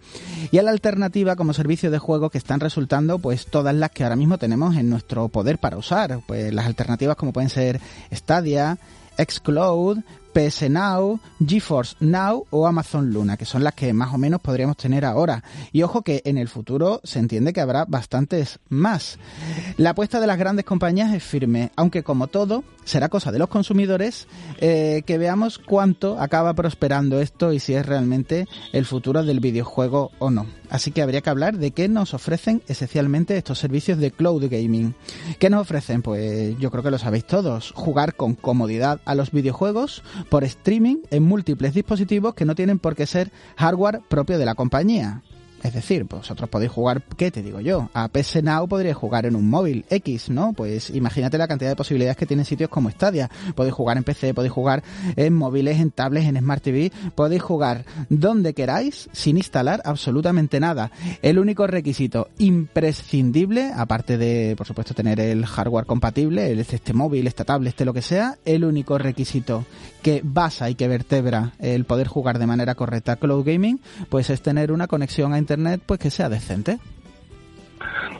y a la alternativa como servicio de juego que están resultando pues todas las que ahora mismo tenemos en nuestro poder para usar. Pues las alternativas como pueden ser Stadia, Xcloud, PS Now, GeForce Now o Amazon Luna, que son las que más o menos podríamos tener ahora. Y ojo que en el futuro se entiende que habrá bastantes más. La apuesta de las grandes compañías es firme, aunque como todo, será cosa de los consumidores eh, que veamos cuánto acaba prosperando esto y si es realmente el futuro del videojuego o no. Así que habría que hablar de qué nos ofrecen esencialmente estos servicios de cloud gaming. ¿Qué nos ofrecen? Pues yo creo que lo sabéis todos. Jugar con comodidad a los videojuegos, por streaming en múltiples dispositivos que no tienen por qué ser hardware propio de la compañía. Es decir, vosotros podéis jugar, ¿qué te digo yo? A PS Now podríais jugar en un móvil X, ¿no? Pues imagínate la cantidad de posibilidades que tienen sitios como Stadia. Podéis jugar en PC, podéis jugar en móviles, en tablets, en Smart TV, podéis jugar donde queráis sin instalar absolutamente nada. El único requisito imprescindible, aparte de, por supuesto, tener el hardware compatible, este móvil, esta tablet, este lo que sea, el único requisito que basa y que vertebra el poder jugar de manera correcta cloud gaming, pues es tener una conexión a internet pues que sea decente.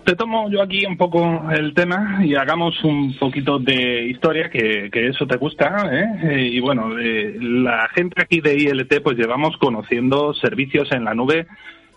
Te tomo yo aquí un poco el tema y hagamos un poquito de historia, que, eso te gusta. ¿eh? eh y bueno, eh, la gente aquí de ILT pues llevamos conociendo servicios en la nube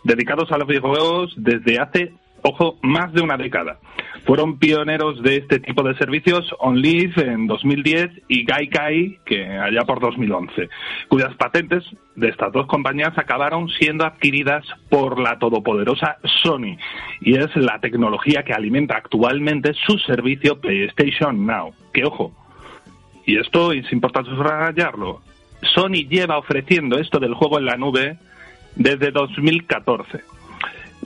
dedicados a los videojuegos desde hace, ojo, más de una década. Fueron pioneros de este tipo de servicios OnLive en 2010 y Gaikai, que allá por 2011, cuyas patentes de estas dos compañías acabaron siendo adquiridas por la todopoderosa Sony y es la tecnología que alimenta actualmente su servicio PlayStation Now. Que ojo, y esto es importante subrayarlo, Sony lleva ofreciendo esto del juego en la nube desde 2014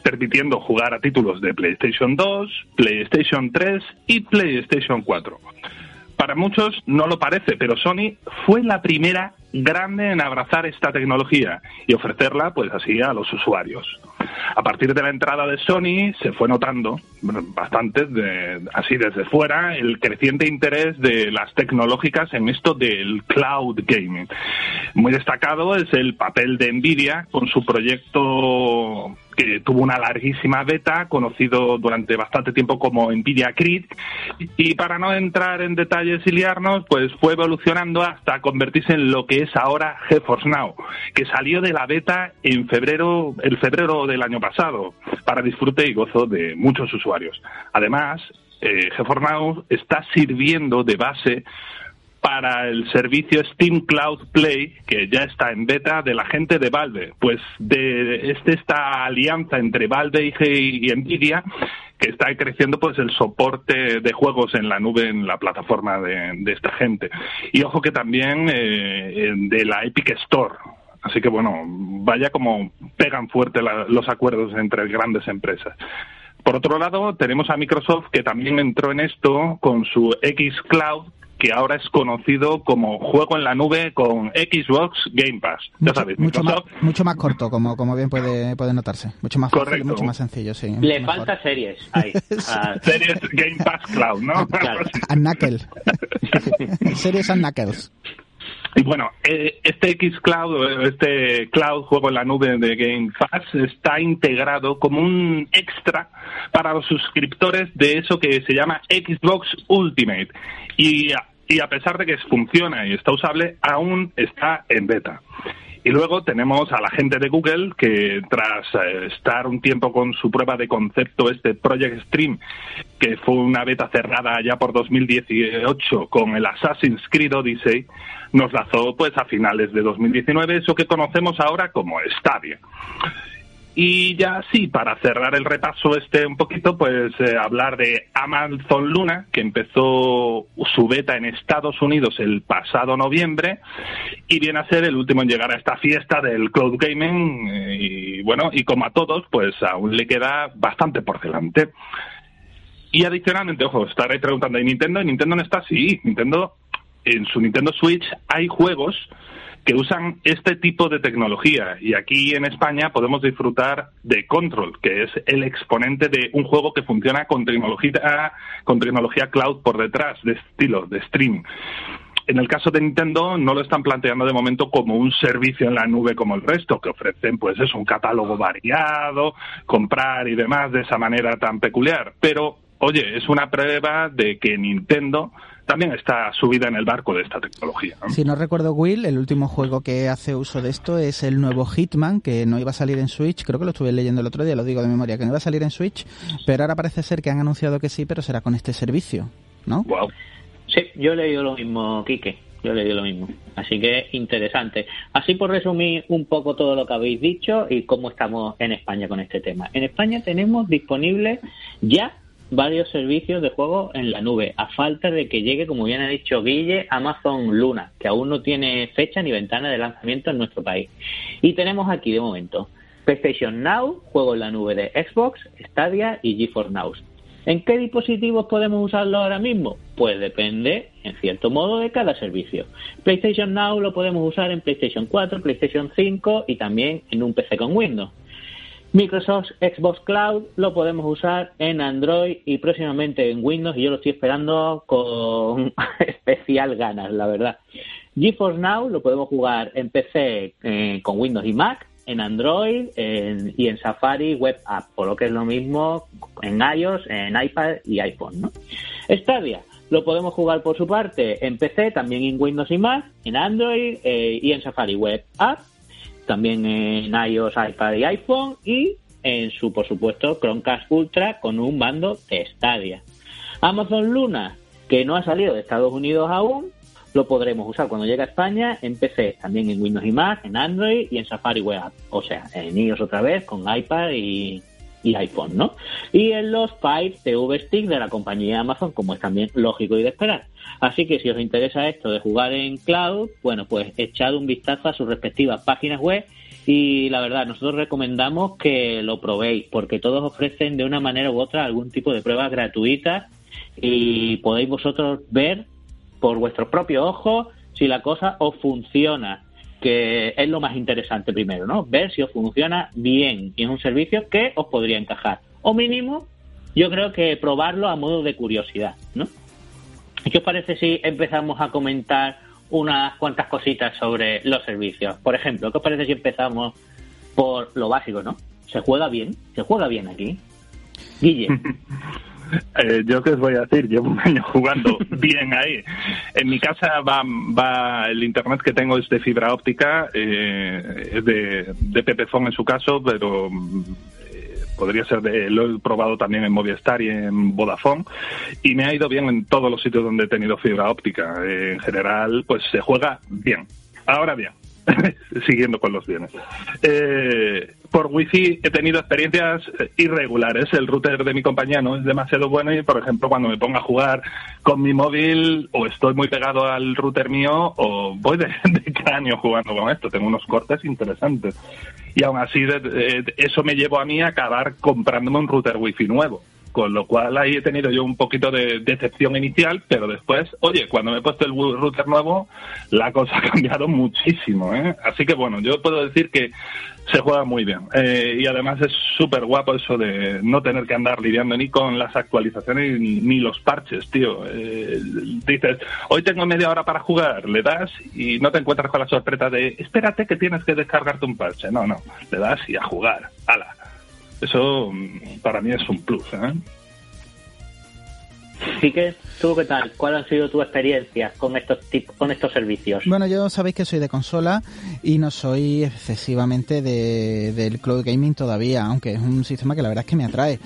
permitiendo jugar a títulos de PlayStation 2, PlayStation 3 y PlayStation 4. Para muchos no lo parece, pero Sony fue la primera grande en abrazar esta tecnología y ofrecerla pues así a los usuarios. A partir de la entrada de Sony se fue notando bastante así desde fuera el creciente interés de las tecnológicas en esto del cloud gaming. Muy destacado es el papel de Nvidia con su proyecto que tuvo una larguísima beta, conocido durante bastante tiempo como Nvidia Creed, y para no entrar en detalles y liarnos, pues fue evolucionando hasta convertirse en lo que es ahora GeForce Now, que salió de la beta en febrero, el febrero del año pasado, para disfrute y gozo de muchos usuarios. Además, eh, GeForce Now está sirviendo de base para el servicio Steam Cloud Play, que ya está en beta de la gente de Valve. Pues de este, esta alianza entre Valve y, Nvidia que está creciendo pues el soporte de juegos en la nube en la plataforma de, esta gente. Y ojo que también eh, de la Epic Store. Así que bueno vaya como pegan fuerte los acuerdos entre grandes empresas. Por otro lado, tenemos a Microsoft que también entró en esto con su X Cloud, que ahora es conocido como juego en la nube con Xbox Game Pass. Ya sabes, mucho, más, mucho más corto, como, como bien puede, puede notarse. Mucho más fácil, mucho más sencillo, sí. Le falta series ahí. series Game Pass Cloud, ¿no? Claro. A Knuckle. series a Knuckles. Y bueno, eh, este X Cloud, este Cloud juego en la nube de Game Pass está integrado como un extra para los suscriptores de eso que se llama Xbox Ultimate. Y y a pesar de que funciona y está usable, aún está en beta. Y luego tenemos a la gente de Google que tras eh, estar un tiempo con su prueba de concepto, este Project Stream, que fue una beta cerrada ya por 2018 con el Assassin's Creed Odyssey, nos lanzó pues a finales de 2019 eso que conocemos ahora como Stadia. Y ya sí, para cerrar el repaso este un poquito, pues eh, hablar de Amazon Luna, que empezó su beta en Estados Unidos el pasado noviembre y viene a ser el último en llegar a esta fiesta del cloud gaming eh, y bueno, y como a todos, pues aún le queda bastante por delante. Y adicionalmente, ojo, estaréis preguntando, ¿y Nintendo? Nintendo no está así. Nintendo, en su Nintendo Switch hay juegos que usan este tipo de tecnología. Y aquí en España podemos disfrutar de Control, que es el exponente de un juego que funciona con tecnología, con tecnología cloud por detrás, de estilo, de stream. En el caso de Nintendo no lo están planteando de momento como un servicio en la nube como el resto, que ofrecen pues es un catálogo variado, comprar y demás de esa manera tan peculiar. Pero, oye, es una prueba de que Nintendo también está subida en el barco de esta tecnología. Si no recuerdo, Will, el último juego que hace uso de esto es el nuevo Hitman, que no iba a salir en Switch, creo que lo estuve leyendo el otro día, lo digo de memoria, que no iba a salir en Switch, pero ahora parece ser que han anunciado que sí, pero será con este servicio, ¿no? Wow. Sí, yo he leído lo mismo, Quique. Yo he leído lo mismo. Así que interesante. Así por resumir un poco todo lo que habéis dicho y cómo estamos en España con este tema. En España tenemos disponible ya varios servicios de juego en la nube, a falta de que llegue, como bien ha dicho Guille, Amazon Luna, que aún no tiene fecha ni ventana de lanzamiento en nuestro país. Y tenemos aquí de momento PlayStation Now, juego en la nube de Xbox, Stadia y GeForce Now. ¿En qué dispositivos podemos usarlo ahora mismo? Pues depende, en cierto modo, de cada servicio. PlayStation Now lo podemos usar en PlayStation 4, PlayStation 5 y también en un PC con Windows. Microsoft Xbox Cloud lo podemos usar en Android y próximamente en Windows y yo lo estoy esperando con especial ganas, la verdad. GeForce Now lo podemos jugar en PC eh, con Windows y Mac, en Android y en Safari Web App, por lo que es lo mismo en iOS, en iPad y iPhone. ¿no? Stadia lo podemos jugar por su parte en PC, también en Windows y Mac, en Android eh, y en Safari Web App también en iOS, iPad y iPhone y en su, por supuesto, Chromecast Ultra con un mando de Stadia. Amazon Luna, que no ha salido de Estados Unidos aún, lo podremos usar cuando llegue a España en PC, también en Windows y Mac, en Android y en Safari Web, o sea, en iOS otra vez con iPad y, y iPhone, ¿no? Y en los Fire TV Stick de la compañía Amazon, como es también lógico y de esperar. Así que si os interesa esto de jugar en cloud, bueno, pues echad un vistazo a sus respectivas páginas web y la verdad, nosotros recomendamos que lo probéis porque todos ofrecen de una manera u otra algún tipo de pruebas gratuitas y podéis vosotros ver por vuestros propios ojos si la cosa os funciona que es lo más interesante primero, ¿no? Ver si os funciona bien y es un servicio que os podría encajar. O mínimo, yo creo que probarlo a modo de curiosidad, ¿no? ¿Qué os parece si empezamos a comentar unas cuantas cositas sobre los servicios? Por ejemplo, ¿qué os parece si empezamos por lo básico, ¿no? ¿Se juega bien? ¿Se juega bien aquí? Guille. Eh, yo qué os voy a decir, llevo un año jugando bien ahí. En mi casa va, el internet que tengo es de fibra óptica, eh, es de, de Pepefon en su caso, pero eh, podría ser de, lo he probado también en Movistar y en Vodafone y me ha ido bien en todos los sitios donde he tenido fibra óptica. en general, pues se juega bien. Ahora bien, siguiendo con los bienes. Eh, por wifi he tenido experiencias irregulares. El router de mi compañía no es demasiado bueno y, por ejemplo, cuando me pongo a jugar con mi móvil o estoy muy pegado al router mío o voy de, cráneo jugando con esto. Tengo unos cortes interesantes. Y aún así eso me llevó a mí a acabar comprándome un router wifi nuevo. Con lo cual ahí he tenido yo un poquito de decepción inicial, pero después, oye, cuando me he puesto el router nuevo, la cosa ha cambiado muchísimo. ¿eh? Así que bueno, yo puedo decir que se juega muy bien. Eh, y además es súper guapo eso de no tener que andar lidiando ni con las actualizaciones ni, los parches, tío. Eh, dices, hoy tengo media hora para jugar, le das y no te encuentras con la sorpresa de, espérate que tienes que descargarte un parche. No, no, le das y a jugar. ¡Hala! Eso mm, para mí es un plus. ¿eh? Sí que tú qué tal, ¿cuál ha sido tu experiencia con estos con estos servicios? Bueno, yo sabéis que soy de consola y no soy excesivamente de, del cloud gaming todavía, aunque es un sistema que la verdad es que me atrae.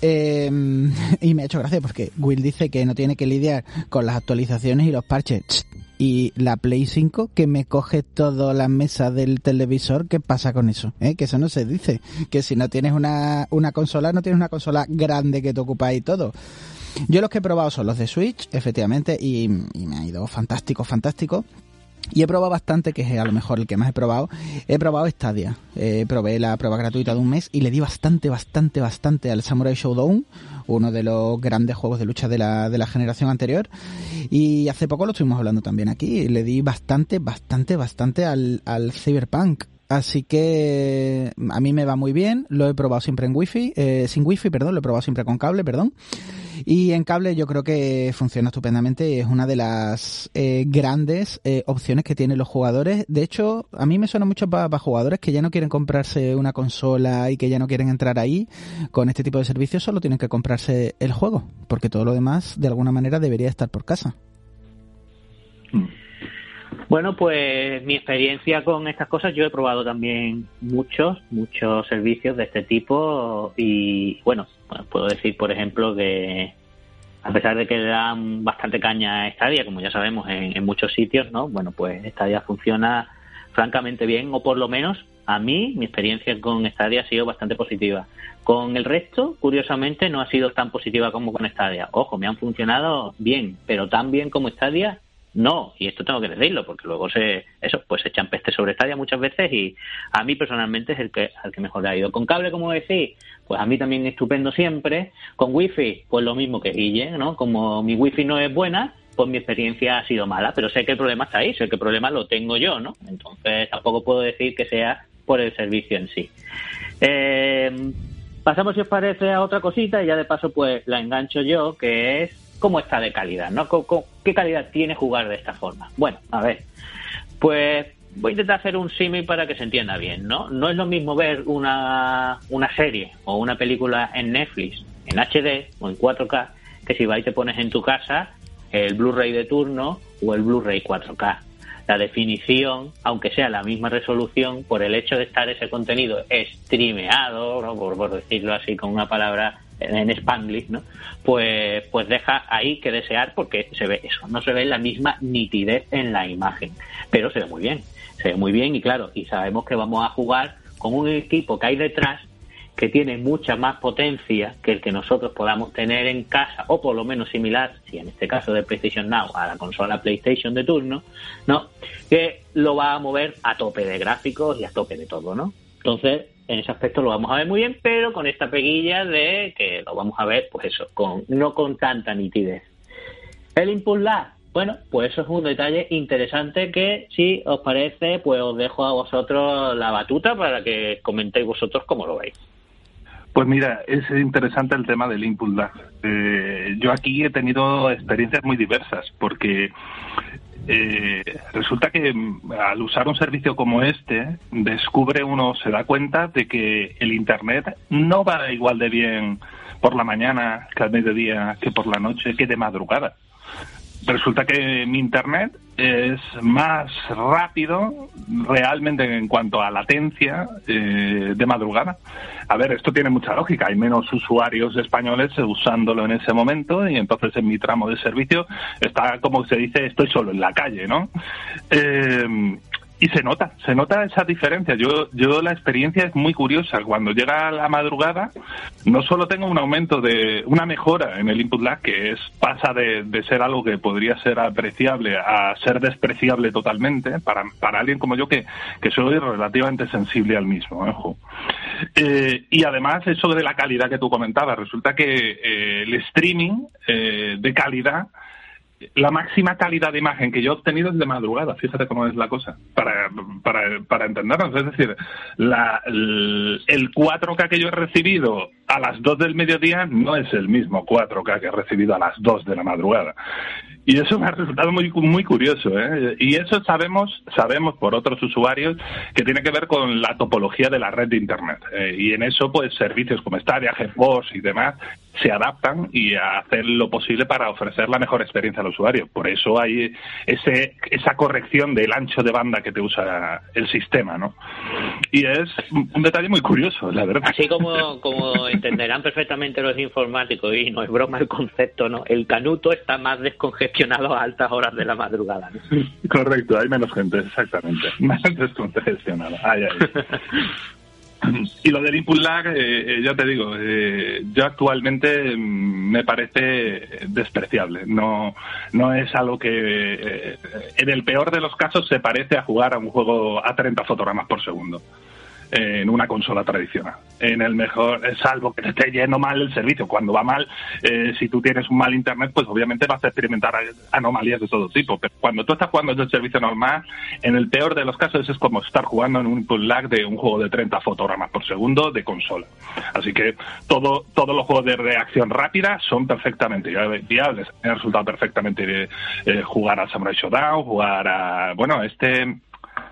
Em, y me ha hecho gracia porque Will dice que no tiene que lidiar con las actualizaciones y los parches y la Play 5 que me coge toda la mesa del televisor, ¿qué pasa con eso? ¿Eh? Que eso no se dice, que si no tienes una, una consola, no tienes una consola grande que te ocupa ahí todo. Yo los que he probado son los de Switch, efectivamente, y, y me ha ido fantástico, fantástico. Y he probado bastante, que es a lo mejor el que más he probado. He probado Stadia. Eh, probé la prueba gratuita de un mes y le di bastante, bastante, bastante al Samurai Showdown, uno de los grandes juegos de lucha de la, de la generación anterior. Y hace poco lo estuvimos hablando también aquí. Le di bastante, bastante, bastante al, al Cyberpunk. Así que a mí me va muy bien. Lo he probado siempre en wifi, eh, sin wifi, perdón. Lo he probado siempre con cable, perdón. Y en cable yo creo que funciona estupendamente es una de las eh, grandes eh, opciones que tienen los jugadores. De hecho, a mí me suena mucho para jugadores que ya no quieren comprarse una consola y que ya no quieren entrar ahí con este tipo de servicios, solo tienen que comprarse el juego, porque todo lo demás de alguna manera debería estar por casa. Bueno, pues mi experiencia con estas cosas, yo he probado también muchos, muchos servicios de este tipo y bueno, puedo decir, por ejemplo, que a pesar de que le dan bastante caña a Stadia, como ya sabemos en, en muchos sitios, ¿no? Bueno, pues Stadia funciona francamente bien o por lo menos a mí mi experiencia con Stadia ha sido bastante positiva. Con el resto, curiosamente, no ha sido tan positiva como con Stadia. Ojo, me han funcionado bien, pero tan bien como Stadia No, y esto tengo que decirlo, porque luego se, eso, pues se echan peste sobre Stadia muchas veces y a mí personalmente es el que, al que mejor le ha ido. Con cable, como decís, pues a mí también estupendo siempre. Con wifi, pues lo mismo que Guille, ¿no? Como mi wifi no es buena, pues mi experiencia ha sido mala, pero sé que el problema está ahí, sé que el problema lo tengo yo, ¿no? Entonces tampoco puedo decir que sea por el servicio en sí. Eh, pasamos, si os parece, a otra cosita y ya de paso pues la engancho yo, que es cómo está de calidad, ¿no? ¿Qué calidad tiene jugar de esta forma? Bueno, a ver, pues voy a intentar hacer un símil para que se entienda bien, ¿no? No es lo mismo ver una, una serie o una película en Netflix en HD o en 4K que si vas y te pones en tu casa el Blu-ray de turno o el Blu-ray 4K. La definición, aunque sea la misma resolución, por el hecho de estar ese contenido streameado, ¿no? por, por decirlo así con una palabra en Spanglish, ¿no? Pues, pues deja ahí que desear porque se ve eso, no se ve la misma nitidez en la imagen, pero se ve muy bien, se ve muy bien y claro, y sabemos que vamos a jugar con un equipo que hay detrás que tiene mucha más potencia que el que nosotros podamos tener en casa, o por lo menos similar, si en este caso de PlayStation Now, a la consola PlayStation de turno, ¿no? Que lo va a mover a tope de gráficos y a tope de todo, ¿no? Entonces, en ese aspecto lo vamos a ver muy bien, pero con esta peguilla de que lo vamos a ver, pues eso, con no con tanta nitidez. El input lag, bueno, pues eso es un detalle interesante que si os parece, pues os dejo a vosotros la batuta para que comentéis vosotros cómo lo veis. Pues mira, es interesante el tema del input lag. Eh, yo aquí he tenido experiencias muy diversas porque eh, resulta que mm, al usar un servicio como este, descubre uno, se da cuenta de que el Internet no va igual de bien por la mañana que al mediodía, que por la noche, que de madrugada. Resulta que mi internet es más rápido realmente en cuanto a latencia eh, de madrugada. A ver, esto tiene mucha lógica. Hay menos usuarios españoles usándolo en ese momento y entonces en mi tramo de servicio está, como se dice, estoy solo en la calle, ¿no? Eh, y se nota, se nota esa diferencia. Yo, yo la experiencia es muy curiosa. Cuando llega la madrugada, no solo tengo un aumento de, una mejora en el input lag, que es, pasa de, de ser algo que podría ser apreciable a ser despreciable totalmente, para, para alguien como yo que, que soy relativamente sensible al mismo, ojo. Eh, y además, eso de la calidad que tú comentabas, resulta que eh, el streaming eh, de calidad la máxima calidad de imagen que yo he obtenido es de madrugada, fíjate cómo es la cosa, para, para, para entendernos. Es decir, la, el, el 4K que yo he recibido a las 2 del mediodía no es el mismo 4K que he recibido a las 2 de la madrugada. Y eso me ha resultado muy, muy curioso, ¿eh? Y eso sabemos, sabemos por otros usuarios que tiene que ver con la topología de la red de Internet. Eh, y en eso, pues, servicios como Stadia, GeForce y demás se adaptan y hacen lo posible para ofrecer la mejor experiencia al usuario. Por eso hay ese, esa corrección del ancho de banda que te usa el sistema, ¿no? Y es un detalle muy curioso, la verdad. Así como, como entenderán perfectamente los informáticos, y no es broma el concepto, ¿no? El canuto está más descongestionado a altas horas de la madrugada. Correcto, hay menos gente, exactamente. Más descongestionado. Ay, ay. Y lo del input lag, eh, eh, te digo, eh, yo actualmente mm, me parece despreciable. No, no es algo que, en el peor de los casos, se parece a jugar a un juego a 30 fotogramas por segundo en una consola tradicional. En el mejor, salvo que te esté yendo mal el servicio. Cuando va mal, eh, si tú tienes un mal internet, pues obviamente vas a experimentar anomalías de todo tipo. Pero cuando tú estás jugando en el servicio normal, en el peor de los casos es como estar jugando en un lag de un juego de 30 fotogramas por segundo de consola. Así que todo, todos los juegos de reacción rápida son perfectamente viables. Me ha resultado perfectamente eh, jugar a Samurai Shodown, jugar a, bueno, este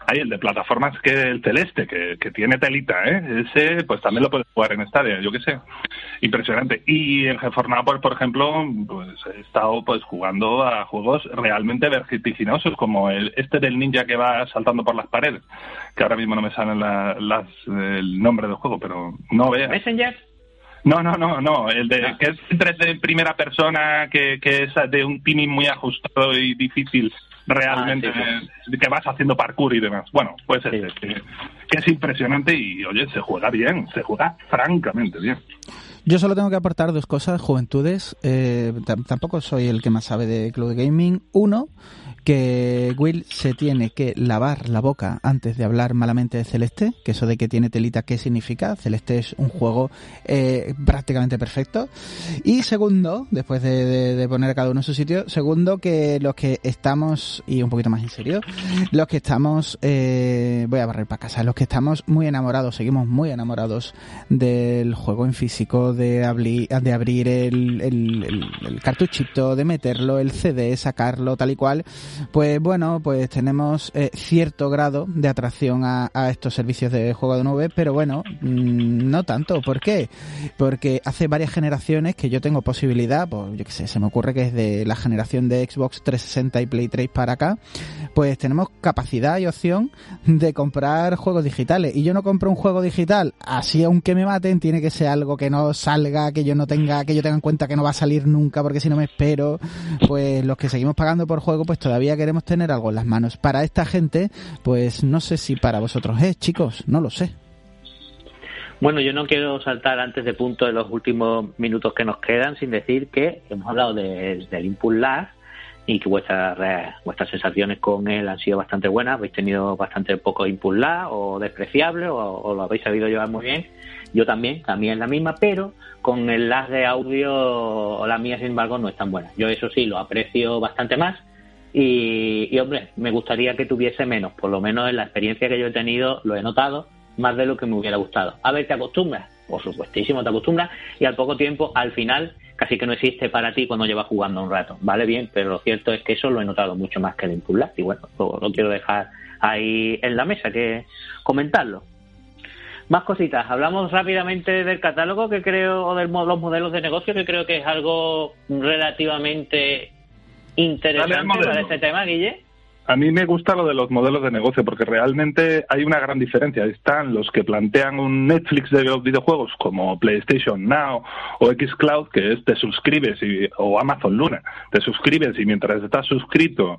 hay el de plataformas que el celeste, que, que tiene telita, ¿eh? Ese, pues también lo puedes jugar en Stadia, yo qué sé. Impresionante. Y en GeForce por ejemplo, pues he estado pues jugando a juegos realmente vertiginosos, como el, este del ninja que va saltando por las paredes, que ahora mismo no me sale las, el nombre del juego, pero no veas. ¿Messenger? No, no, no, no. El de ah. que es de primera persona, que, que es de un timing muy ajustado y difícil realmente ah, que vas haciendo parkour y demás. Bueno, pues que, es impresionante y, oye, se juega bien, se juega francamente bien. Yo solo tengo que aportar dos cosas, juventudes. Eh, tampoco soy el que más sabe de Cloud Gaming. Uno, que Will se tiene que lavar la boca antes de hablar malamente de Celeste, que eso de que tiene telita, ¿qué significa? Celeste es un juego eh, prácticamente perfecto. Y segundo, después de, poner a cada uno en su sitio, segundo que los que estamos, y un poquito más en serio, los que estamos, eh, voy a barrer para casa, los que estamos muy enamorados, seguimos muy enamorados del juego en físico, de, abrir, de abrir el, cartuchito, de meterlo, el CD, sacarlo, tal y cual, pues bueno, pues tenemos eh, cierto grado de atracción a, estos servicios de juego de nube, pero bueno, mm, no tanto. ¿Por qué? Porque hace varias generaciones que yo tengo posibilidad, pues yo qué sé, se me ocurre que es de la generación de Xbox 360 y Play 3 para acá, pues tenemos capacidad y opción de comprar juegos digitales. Y yo no compro un juego digital, así aunque me maten, tiene que ser algo que no salga, que yo no tenga, que yo tenga en cuenta que no va a salir nunca, porque si no me espero, pues los que seguimos pagando por juego, pues todavía queremos tener algo en las manos. Para esta gente, pues no sé si para vosotros es, chicos, no lo sé. Bueno, yo no quiero saltar antes de punto de los últimos minutos que nos quedan sin decir que hemos hablado del Impulse Lag y que vuestras, vuestras sensaciones con él han sido bastante buenas, habéis tenido bastante poco Lag o despreciable o lo habéis sabido llevar muy bien. Yo también, también la misma, pero con el lag de audio la mía sin embargo no es tan buena. Yo eso sí lo aprecio bastante más y, hombre, me gustaría que tuviese menos, por lo menos en la experiencia que yo he tenido lo he notado más de lo que me hubiera gustado. A ver, te acostumbras, por supuestísimo te acostumbras y al poco tiempo, al final, casi que no existe para ti cuando llevas jugando un rato. Vale bien, pero lo cierto es que eso lo he notado mucho más que el impulsar y bueno, lo, quiero dejar ahí en la mesa, que comentarlo. Más cositas. Hablamos rápidamente del catálogo que creo, o de los modelos de negocio, que creo que es algo relativamente interesante para este tema, Guille. A mí me gusta lo de los modelos de negocio porque realmente hay una gran diferencia. Están los que plantean un Netflix de videojuegos como PlayStation Now o Xcloud, que es te suscribes y, o Amazon Luna. Te suscribes y mientras estás suscrito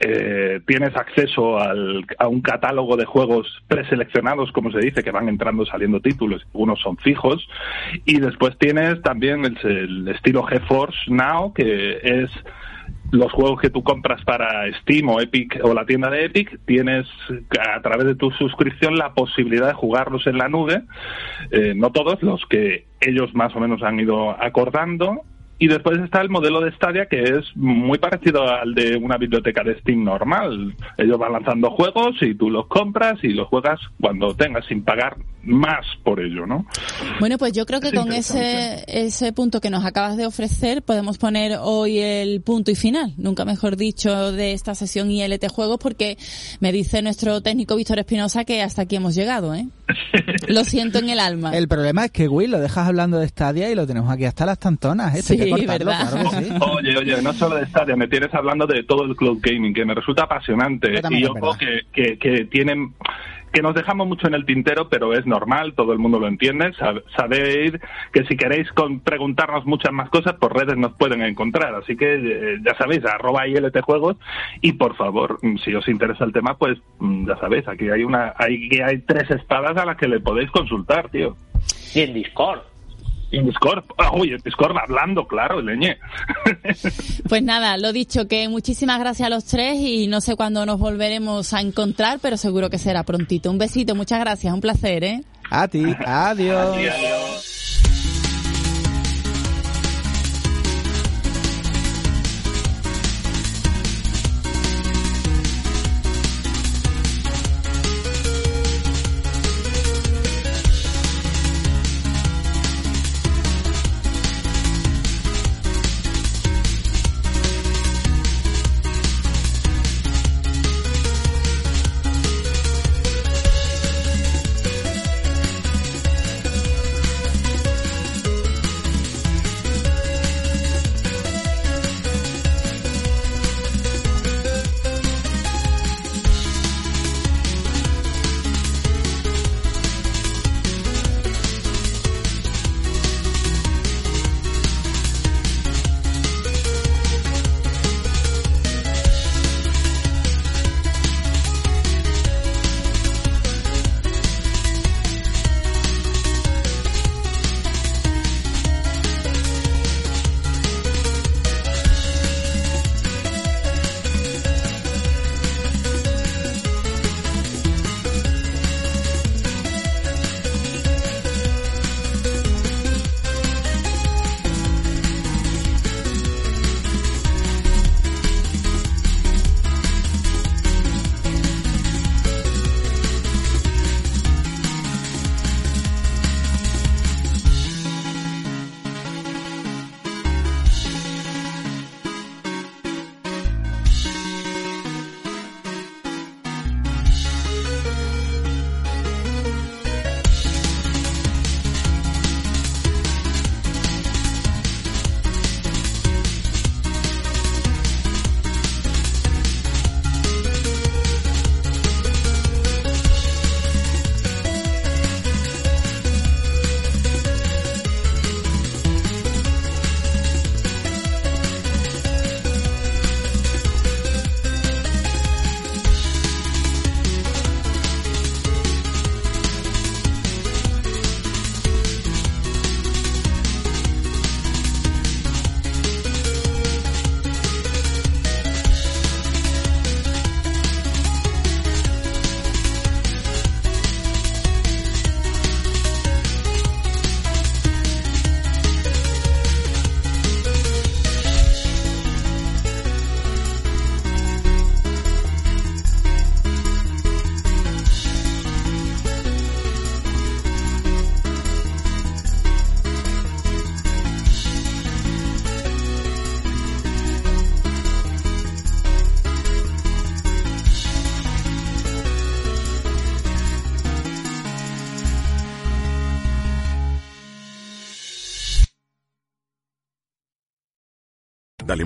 eh, tienes acceso al, a un catálogo de juegos preseleccionados, como se dice, que van entrando saliendo títulos. Unos son fijos. Y después tienes también el, el estilo GeForce Now, que es los juegos que tú compras para Steam o Epic o la tienda de Epic, tienes a través de tu suscripción la posibilidad de jugarlos en la nube, eh, no todos, los que ellos más o menos han ido acordando, y después está el modelo de Stadia que es muy parecido al de una biblioteca de Steam normal. Ellos van lanzando juegos y tú los compras y los juegas cuando tengas sin pagar más por ello, ¿no? Bueno, pues yo creo que con ese, ese punto que nos acabas de ofrecer podemos poner hoy el punto y final, nunca mejor dicho, de esta sesión ILT Juegos porque me dice nuestro técnico Víctor Espinosa que hasta aquí hemos llegado, ¿eh? lo siento en el alma. El problema es que, Will, lo dejas hablando de Stadia y lo tenemos aquí hasta las tantonas, ¿eh? Sí, verdad. Oye, oye, no solo de Stadia, me tienes hablando de todo el cloud gaming, que me resulta apasionante. Y ojo que, que, que tienen que nos dejamos mucho en el tintero, pero es normal, todo el mundo lo entiende. Sabéis que si queréis preguntarnos muchas más cosas, por redes nos pueden encontrar. Así que eh, ya sabéis, arroba ILT Juegos. Y por favor, mm, si os interesa el tema, pues mm, ya sabéis, aquí hay una, hay, hay tres espadas a las que le podéis consultar, tío. Y en Discord. En Discord, oye, Discord hablando, claro, leñe. Pues nada, lo dicho, que muchísimas gracias a los tres y no sé cuándo nos volveremos a encontrar, pero seguro que será prontito. Un besito, muchas gracias, un placer, ¿eh? A ti, adiós. adiós.